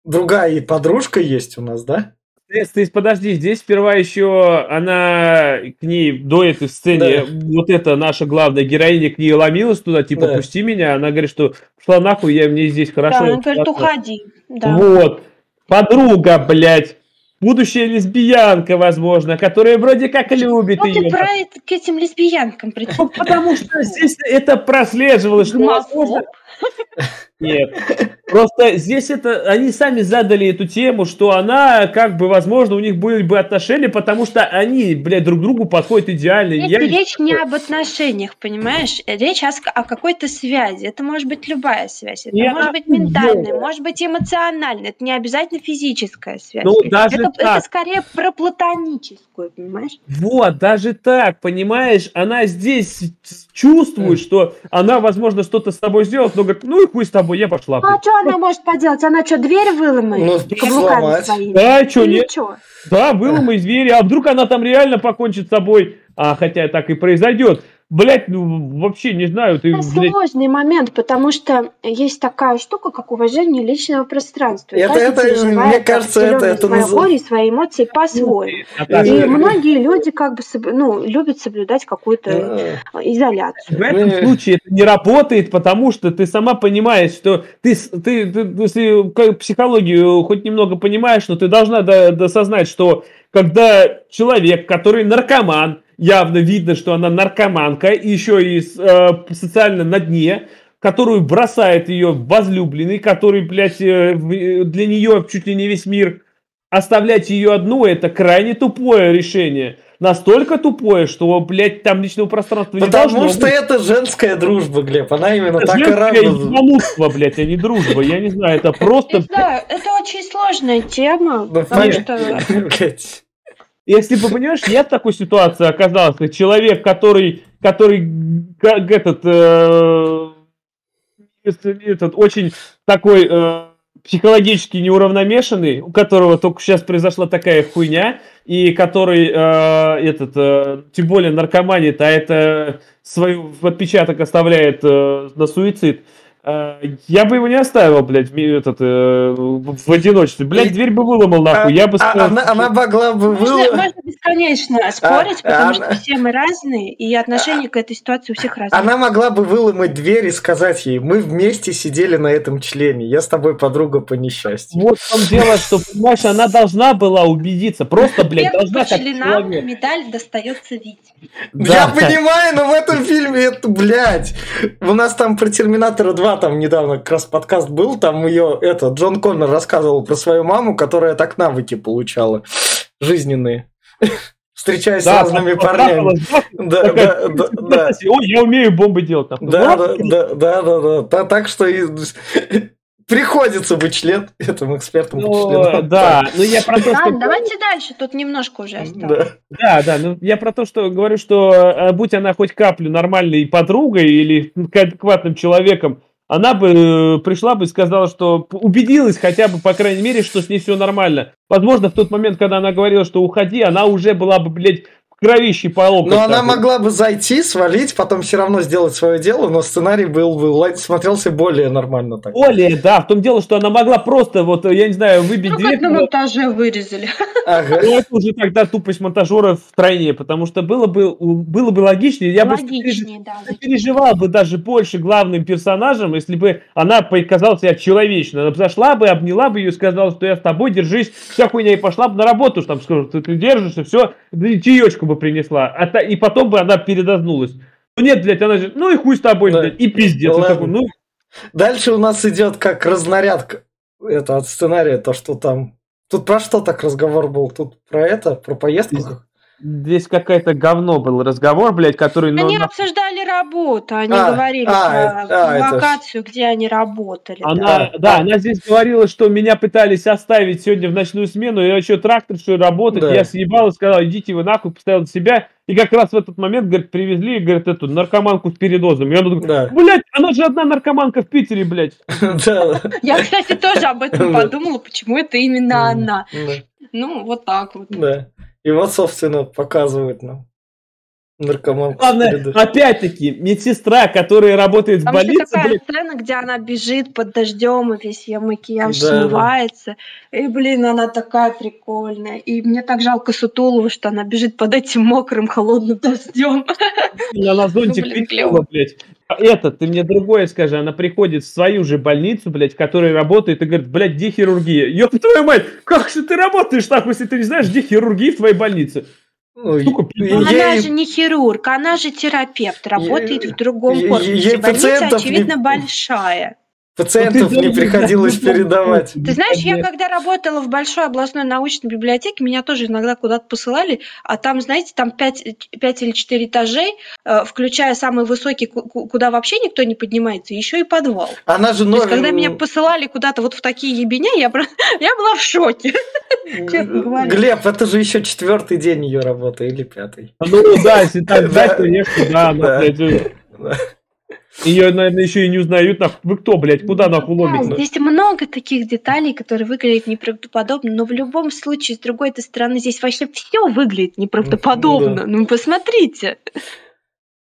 Другая подружка есть у нас, да? Ты, ты подожди, здесь сперва еще она к ней до этой сцены, вот эта наша главная героиня к ней ломилась туда, типа, Да. пусти меня. Она говорит, что пошла нахуй, я мне здесь хорошо. да, он говорит, классно». уходи. Да. Вот. Подруга, блядь. Будущая лесбиянка, возможно, которая вроде как любит Ну, ты ее. про это, к этим лесбиянкам Ну, прицепил. потому что здесь это прослеживалось, что возможно, Нет. Просто здесь это они сами задали эту тему, что она, как бы, возможно, у них были бы отношения, потому что они, блядь, друг другу подходят идеально. Здесь Я- речь не об отношениях, понимаешь? Речь о, о какой-то связи. Это может быть любая связь. Это Я может быть ментальная, может быть эмоциональная. Это не обязательно физическая связь. Ну, даже это, это так. скорее про платоническую, понимаешь? Вот, даже так, понимаешь, она здесь чувствует, что она, возможно, что-то с тобой сделает, но говорит, ну и хуй с тобой, я пошла. Ну, а что она может поделать? Она что, дверь выломает? Ну, каблуками сломать. своими? Да, что, Или нет? чё? Да, выломай двери, а вдруг она там реально покончит с собой, а хотя так и произойдет. Блять, ну вообще не знаю, ты, Это блядь, сложный момент, потому что есть такая штука, как уважение личного пространства. И Это- это, мне кажется, это- это своё назов- горе и свои эмоции по-своему. Наташа, И Э, многие люди как бы соб- ну, любят соблюдать какую-то изоляцию. В этом Э. случае это не работает, потому что ты сама понимаешь, что ты, ты, ты- если психологию хоть немного понимаешь, но ты должна до- досознать, что когда человек, который наркоман, явно видно, что она наркоманка, и еще и э, социально на дне, которую бросает ее возлюбленный, который, блядь, э, в- для нее чуть ли не весь мир, оставлять ее одну, это крайне тупое решение. Настолько тупое, что, блядь, там личного пространства не должно Потому что быть. это женская дружба, Глеб. Она именно так и равна. блядь, а не дружба. Я не знаю, это просто... Не знаю, это очень сложная тема, Ну, потому понятно. что. Если бы, понимаешь, в такой ситуации оказался, человек, который, который этот, э, этот очень такой э, психологически неуравномешанный, у которого только сейчас произошла такая хуйня, и который э, этот, э, тем более наркоманит, а это свой отпечаток оставляет э, на суицид, я бы его не оставил, блядь, этот, э, в одиночестве. Блядь, дверь бы выломал нахуй, я бы А- сказал, она, она могла бы можно, вы- можно бесконечно спорить, А, потому а, что а. все мы разные, и отношение к этой ситуации у всех разные. Она могла бы выломать дверь и сказать ей, мы вместе сидели на этом члене, я с тобой подруга по несчастью. Вот в том дело, что, понимаешь, она должна была убедиться. Просто, блядь, должна по как членам человек. медаль достается Вите. Я понимаю, но в этом фильме это, блядь. У нас там про Терминатора 2 там недавно как раз подкаст был, там ее, это, Джон Коннор рассказывал про свою маму, которая так навыки получала жизненные, встречаясь с Да, разными так, парнями. Да, такая, да, да, да. Ой, я умею бомбы делать. Да, да, да, да, да, да. Та- Так что и- приходится быть член этим экспертом по ну, членам. да, ну я про то, что... Давайте дальше, тут немножко уже осталось. Да. Да, да, ну я про то, что говорю, что э, будь она хоть каплю нормальной подругой или адекватным человеком, она бы э, пришла бы и сказала, что убедилась хотя бы, по крайней мере, что с ней все нормально. Возможно, в тот момент, когда она говорила, что уходи, она уже была бы, блядь, в кровище по локоть. Но она вот. могла бы зайти, свалить, потом все равно сделать свое дело, но сценарий был бы смотрелся более нормально так. Более, да, в том дело, что она могла просто, вот, я не знаю, выбить Ну, дверь. как на монтаже вырезали. Ага. Ну, это уже тогда тупость монтажера в тройне, потому что было бы, было бы логичнее. Я бы Логичнее, да. переживал бы даже больше главным персонажем, если бы она показала себя человечно. Она бы зашла бы, обняла бы ее и сказала, что я с тобой, держись, вся хуйня, и пошла бы на работу, что там скажут, ты, ты держишься, все, чаечку бы принесла. А та- и потом бы она передознулась. Ну нет, блядь, она же, ну и хуй с тобой, Да. блядь, и пиздец. Он такой, ну, Дальше у нас идет как разнарядка. это от сценария, то, что там... Тут про что так разговор был? Тут про это, про поездку? Здесь какая-то говно был разговор, блядь, который... Они ну, обсуждали работу, они А, говорили а, про а, это локацию, где они работали. да. Она, да, она здесь говорила, что меня пытались оставить сегодня в ночную смену, я еще трактор, что работать, Да. я съебал и сказал, идите вы нахуй, поставил на себя, и как раз в этот момент, говорит, привезли, говорит, эту наркоманку с передозом. И он такой, Да. блядь, она же одна наркоманка в Питере, блядь. Да. Я, кстати, тоже об этом Да. подумала, почему это именно она. Ну, вот так вот. Да. И вот, собственно, показывают нам наркоманку. Главное, опять-таки, медсестра, которая работает в Там еще больнице, такая блядь, сцена, где она бежит под дождем, и весь ее макияж Да, да. смывается. И, блин, она такая прикольная. И мне так жалко Сутулову, что она бежит под этим мокрым, холодным дождем. она на зонтик Ну, блин, прикрыла, блядь. Это, ты мне другое скажи, она приходит в свою же больницу, блядь, в которой работает, и говорит, блядь, где хирургия? Ёб твою мать, как же ты работаешь так, если ты не знаешь, где хирургия в твоей больнице? Ну, и- Ну, она ей- же не хирург, она же терапевт, работает в другом корпусе. ей Больница, пациентов не- очевидно, большая. Пациентов не приходилось передавать. Ты знаешь, я когда работала в большой областной научной библиотеке, меня тоже иногда куда-то посылали, а там, знаете, там 5, или 4 этажей, э, включая самый высокий, ку- ку- куда вообще никто не поднимается, еще и подвал. Она же То есть, новин- когда меня посылали куда-то вот в такие ебеня, я, я была в шоке. честно говоря. Глеб, это же еще четвертый день ее работы или пятый. Ну да, если так Да. конечно, да, ее, наверное, еще и не узнают, нахуй. Вы кто, блядь, куда нахуй Да, ломите? здесь много таких деталей, которые выглядят неправдоподобно, но в любом случае, с другой стороны, здесь вообще все выглядит неправдоподобно. Да. Ну, посмотрите.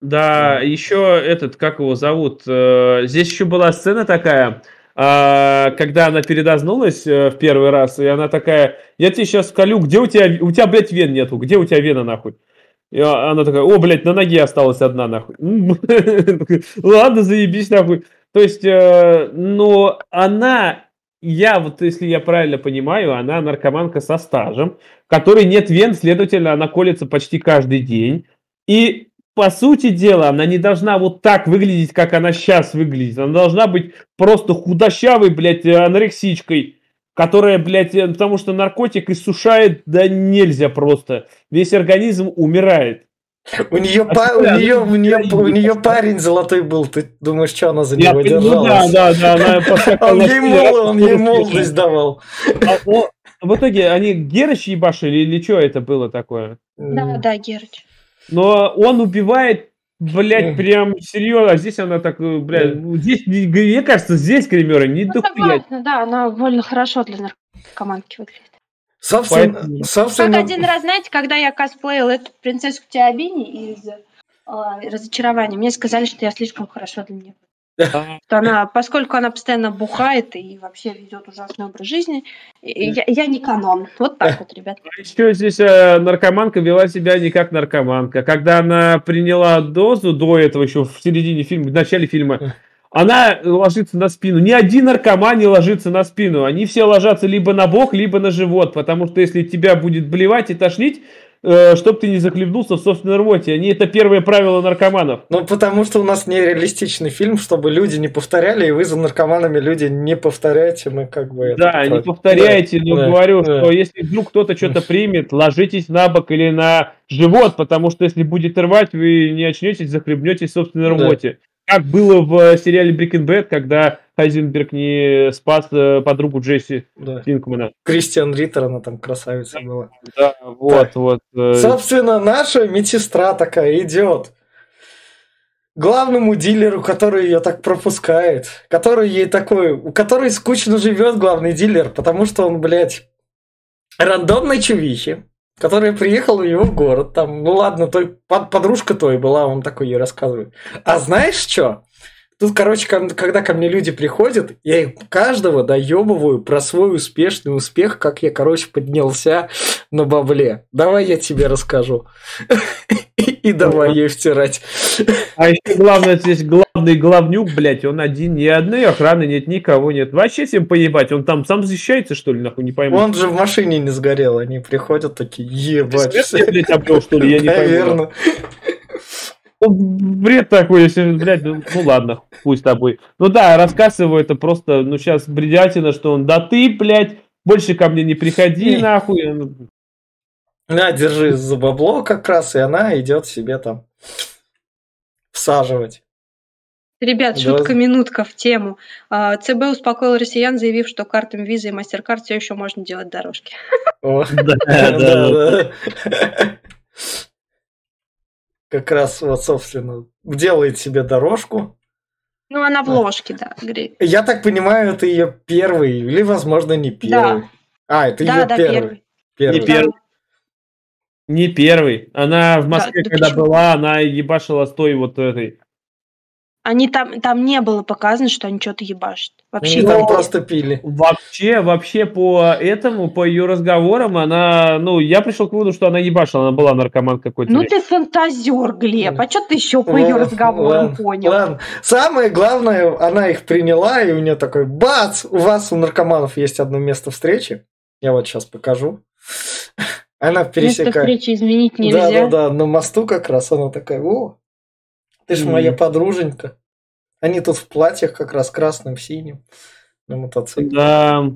Да, еще этот, как его зовут? э, Здесь еще была сцена такая, а, когда она передознулась э, в первый раз, и она такая, я тебе сейчас скалю, где у тебя, у тебя, блядь, вен нету, где у тебя вена, нахуй? И она такая, о, блядь, на ноге осталась одна, нахуй. Ладно, заебись, нахуй. То есть, э, но она, я вот, если я правильно понимаю, она наркоманка со стажем, которой нет вен, следовательно, она колется почти каждый день. И по сути дела, она не должна вот так выглядеть, как она сейчас выглядит. Она должна быть просто худощавой, блядь, анорексичкой, которая, блядь, э, потому что наркотик иссушает, да нельзя просто. Весь организм умирает. У нее, А па- у нее, у нее, не у нее парень золотой был. Ты думаешь, что она за Я него понимаю, держалась? да, да, да, она Он ей, мол, он ей молодость давал. А, о, в итоге они Герыч ебашили или что это было такое? Да, да, Герыч. Но он убивает, блядь, Мгм. прям серьезно. А здесь она так, э, блядь, ну, здесь, не- мне кажется, здесь гримеры не Ну, дохуя. да, она довольно хорошо для наркоманки выглядит. Собственно, Поэтому- Как собственно, один раз, знаете, когда я косплеила эту принцессу Тиабини из а, разочарования, мне сказали, что я слишком хорошо для нее. А, она, поскольку она постоянно бухает и вообще ведет ужасный образ жизни, я, я не канон. Вот так вот, ребят. Еще здесь э, наркоманка вела себя не как наркоманка. Когда она приняла дозу до этого, еще в середине фильма, в начале фильма, она ложится на спину. Ни один наркоман не ложится на спину. Они все ложатся либо на бок, либо на живот. Потому что если тебя будет блевать и тошнить, э, чтоб ты не захлебнулся в собственной рвоте. Они это первое правило наркоманов. ну потому что у нас нереалистичный фильм, чтобы люди не повторяли, и вы за наркоманами люди не повторяйте, мы как бы... это Да, не против. повторяйте, но да, говорю, да. что если вдруг кто-то что-то примет, ложитесь на бок или на живот, потому что если будет рвать, вы не очнетесь, захлебнетесь в собственной Да. рвоте. Как было в э, сериале Breaking Bad, когда Хайзенберг не спас э, подругу Джесси Да. Пинкмана. Кристиан Риттер, она там красавица была. Да, вот, вот. э, Собственно, наша медсестра такая идет главному дилеру, который ее так пропускает, который ей такой, у которой скучно живет главный дилер, потому что он, блядь, рандомной чувихи, которая приехала в его город, там, ну ладно, той, под- подружка той была, он такой ей рассказывает. А знаешь что? Тут, короче, ко- когда ко мне люди приходят, я их каждого доебываю про свой успешный успех, как я, короче, поднялся на бабле. Давай я тебе расскажу. И давай ей втирать. А еще главное, здесь главный главнюк, блядь, он один, ни одной охраны нет, никого нет. Вообще всем поебать, он там сам защищается, что ли, нахуй, не пойму. Он же в машине не сгорел, они приходят такие, ебать. Смерть, блядь, обрел, что ли, я не пойму. Наверное. бред такой, если, блядь, ну, ну ладно, пусть с тобой. Ну да, рассказ его это просто, ну сейчас бредятина, что он, да ты, блядь, больше ко мне не приходи, нахуй. На, держи за бабло как раз, и она идет себе там всаживать. Ребят, шутка-минутка в тему. А, ЦБ успокоил россиян, заявив, что картами Visa и MasterCard все еще можно делать дорожки. Да, да, да. Как раз вот, собственно, делает себе дорожку. Ну, она в ложке, да, Я так понимаю, это ее первый, или, возможно, не первый. А, это ее первый. Не первый. Не первый. Она в Москве, когда была, она ебашила с той вот этой они там, там не было показано, что они что-то ебашат. Вообще они там просто пили. Вообще, вообще по этому, по ее разговорам, она, ну, я пришел к выводу, что она ебашила, она была наркоман какой-то. Ну ты фантазер, Глеб, а что ты еще по ее разговорам ладно, понял? Ладно. Самое главное, она их приняла, и у нее такой, бац, у вас у наркоманов есть одно место встречи. Я вот сейчас покажу. Она пересекает. Место встречи изменить нельзя. Да, да, да, на мосту как раз она такая, о, ты же моя подруженька. Они тут в платьях как раз красным, синим на мотоцикле. Да.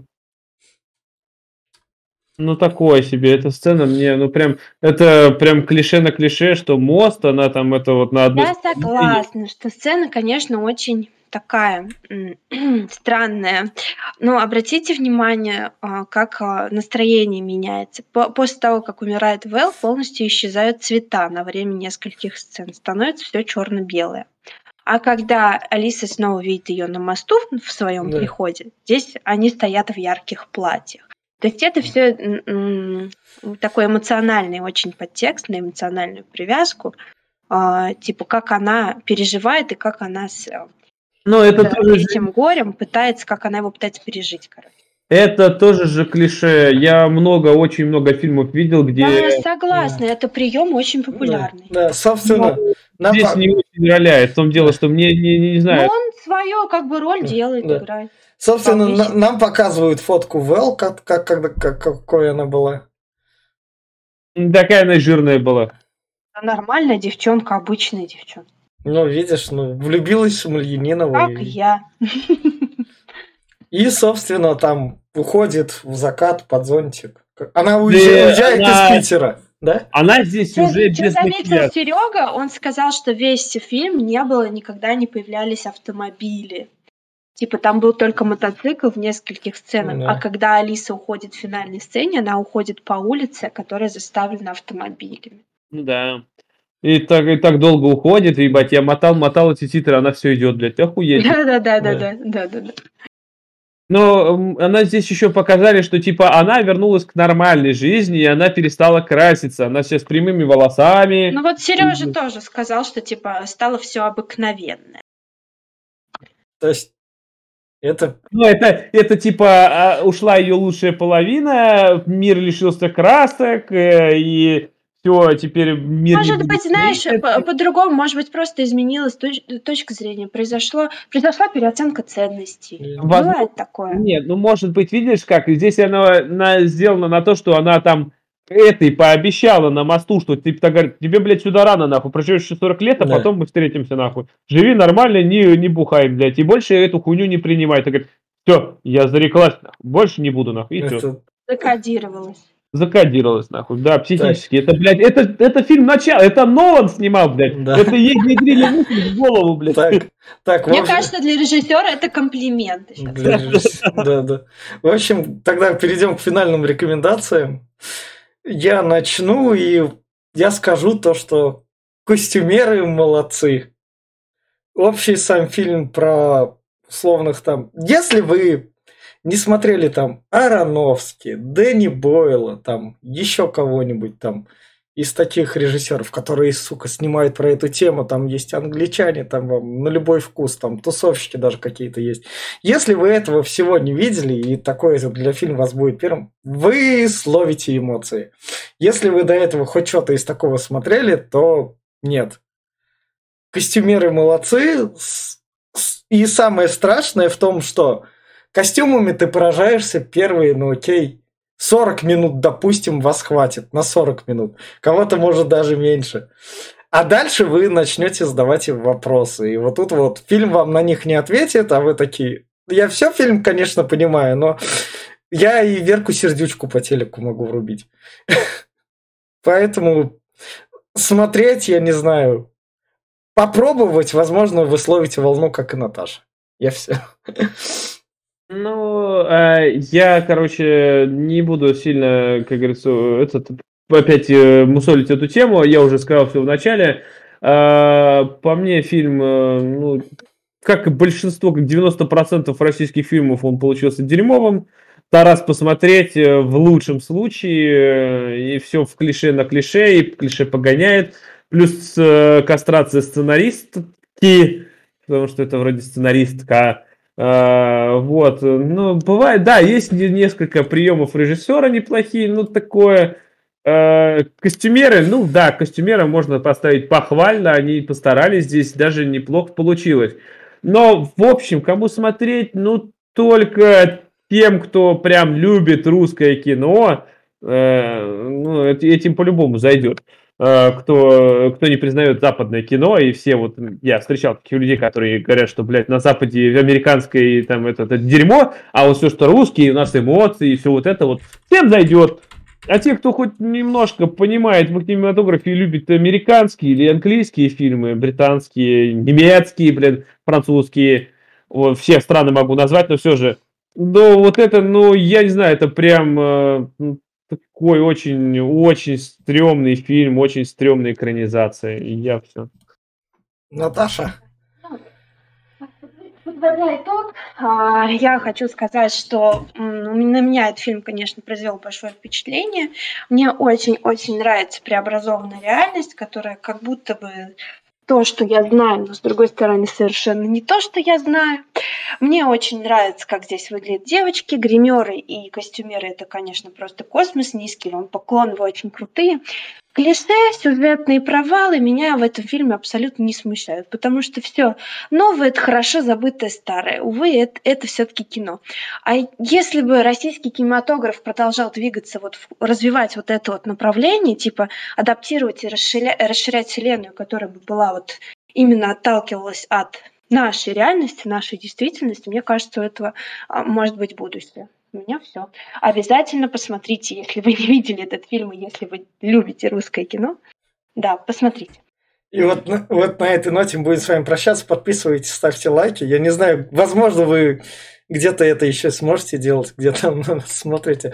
Ну, такое себе, эта сцена мне, ну, прям, это прям клише на клише, что мост, она там, это вот на одну... Я согласна, что сцена, конечно, очень такая странная. Но обратите внимание, а, как а, настроение меняется. После того, как умирает Вэл, полностью исчезают цвета на время нескольких сцен. Становится все черно-белое. А когда Алиса снова видит ее на мосту в своем да. приходе, здесь они стоят в ярких платьях. То есть это все такой эмоциональный очень подтекст на эмоциональную привязку, а, типа как она переживает и как она с но это да, тоже этим горем пытается, как она его пытается пережить, короче. Это тоже же клише. Я много, очень много фильмов видел, где... Да, я согласна, да. это прием очень популярный. Да, да собственно... Но здесь не очень роляет. В том дело, что мне не, не, не знаю... Но он свою как бы роль делает, да. играет. Собственно, на, нам показывают фотку Вэл, как, как, как, как, какой она была. Такая она жирная была. Нормальная девчонка, обычная девчонка. Ну, видишь, ну, влюбилась в Смольянинова. Как и... я. И, собственно, там уходит в закат под зонтик. Она уезжает, уезжает она... из Питера. Да? Она здесь что, уже что без заметил Серега, он сказал, что весь фильм не было, никогда не появлялись автомобили. Типа там был только мотоцикл в нескольких сценах, да. а когда Алиса уходит в финальной сцене, она уходит по улице, которая заставлена автомобилями. Ну да. И так, и так долго уходит, ебать, я мотал, мотал эти титры, она все идет, блядь, охуеть. Да-да-да-да-да, да-да-да. Но она здесь еще показали, что типа она вернулась к нормальной жизни, и она перестала краситься. Она сейчас с прямыми волосами. Ну вот Сережа и... тоже сказал, что типа стало все обыкновенное. То есть это... Ну, это, это типа а, ушла ее лучшая половина, мир лишился красок, э, и все, теперь мир... Может быть, знаешь, по-другому, может быть, просто изменилась точ- точка зрения, произошло, произошла переоценка ценностей. Воз... Бывает такое. Нет, ну, может быть, видишь как, здесь она, она сделана на то, что она там этой пообещала на мосту, что типа так говорит, тебе, блядь, сюда рано, нахуй, проживешь еще 40 лет, а да. потом мы встретимся, нахуй. Живи нормально, не, не бухай, блядь, и больше эту хуйню не принимай. Ты говорит, все, я зареклась, нахуй, больше не буду, нахуй, и все. Закодировалась закодировалось, нахуй. Да, психически. Так. Это, блядь, это, это фильм начало. Это Нолан снимал, блядь. Да. Это ей внедрили мысль в голову, блядь. Так, так, Мне общем... кажется, для режиссера это комплимент. Для режиссера, да, да. В общем, тогда перейдем к финальным рекомендациям. Я начну, и я скажу то, что костюмеры молодцы. Общий сам фильм про условных там... Если вы не смотрели там Ароновский, Дэнни Бойла, там еще кого-нибудь там из таких режиссеров, которые, сука, снимают про эту тему, там есть англичане, там вам на любой вкус, там тусовщики даже какие-то есть. Если вы этого всего не видели, и такой для фильма вас будет первым, вы словите эмоции. Если вы до этого хоть что-то из такого смотрели, то нет. Костюмеры молодцы, и самое страшное в том, что Костюмами ты поражаешься первые, ну окей, 40 минут, допустим, вас хватит, на 40 минут. Кого-то может даже меньше. А дальше вы начнете задавать им вопросы. И вот тут вот фильм вам на них не ответит, а вы такие... Я все фильм, конечно, понимаю, но я и Верку Сердючку по телеку могу врубить. Поэтому смотреть, я не знаю, попробовать, возможно, вы словите волну, как и Наташа. Я все. Ну, э, я, короче, не буду сильно, как говорится, этот, опять э, мусолить эту тему. Я уже сказал все в начале. Э, по мне фильм, ну, как и большинство, как 90% российских фильмов, он получился дерьмовым. Тарас посмотреть в лучшем случае, и все в клише на клише, и клише погоняет. Плюс кастрация сценаристки, потому что это вроде сценаристка. А, вот, ну, бывает, да, есть несколько приемов режиссера неплохие, ну, такое... А, костюмеры, ну да, костюмеры можно поставить похвально, они постарались, здесь даже неплохо получилось. Но, в общем, кому смотреть, ну, только тем, кто прям любит русское кино, э, ну, этим по-любому зайдет. Э, кто, кто не признает западное кино, и все вот, я встречал таких людей, которые говорят, что, блядь, на Западе американское там это, это дерьмо, а вот все, что русские, у нас эмоции, и все вот это вот, всем зайдет. А те, кто хоть немножко понимает в кинематографе и любит американские или английские фильмы, британские, немецкие, блин, французские, вот, все страны могу назвать, но все же, ну, вот это, ну, я не знаю, это прям э, такой очень, очень стрёмный фильм, очень стрёмная экранизация. И я все. Наташа? Подводя итог, а, я хочу сказать, что на меня этот фильм, конечно, произвел большое впечатление. Мне очень-очень нравится преобразованная реальность, которая как будто бы то, что я знаю, но с другой стороны совершенно не то, что я знаю. Мне очень нравится, как здесь выглядят девочки, гримеры и костюмеры. Это, конечно, просто космос низкий, вам поклон, вы очень крутые. Клише, сюжетные провалы меня в этом фильме абсолютно не смущают, потому что все новое это хорошо забытое старое. Увы, это, это все-таки кино. А если бы российский кинематограф продолжал двигаться, вот, развивать вот это вот направление, типа адаптировать и расширять, расширять вселенную, которая бы была вот именно отталкивалась от нашей реальности, нашей действительности, мне кажется, у этого а, может быть будущее. У меня все. Обязательно посмотрите, если вы не видели этот фильм, и если вы любите русское кино. Да, посмотрите. И вот, вот на этой ноте мы будем с вами прощаться. Подписывайтесь, ставьте лайки. Я не знаю, возможно, вы где-то это еще сможете делать, где-то смотрите.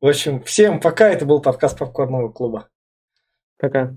В общем, всем пока. Это был подкаст Попкорного клуба. Пока.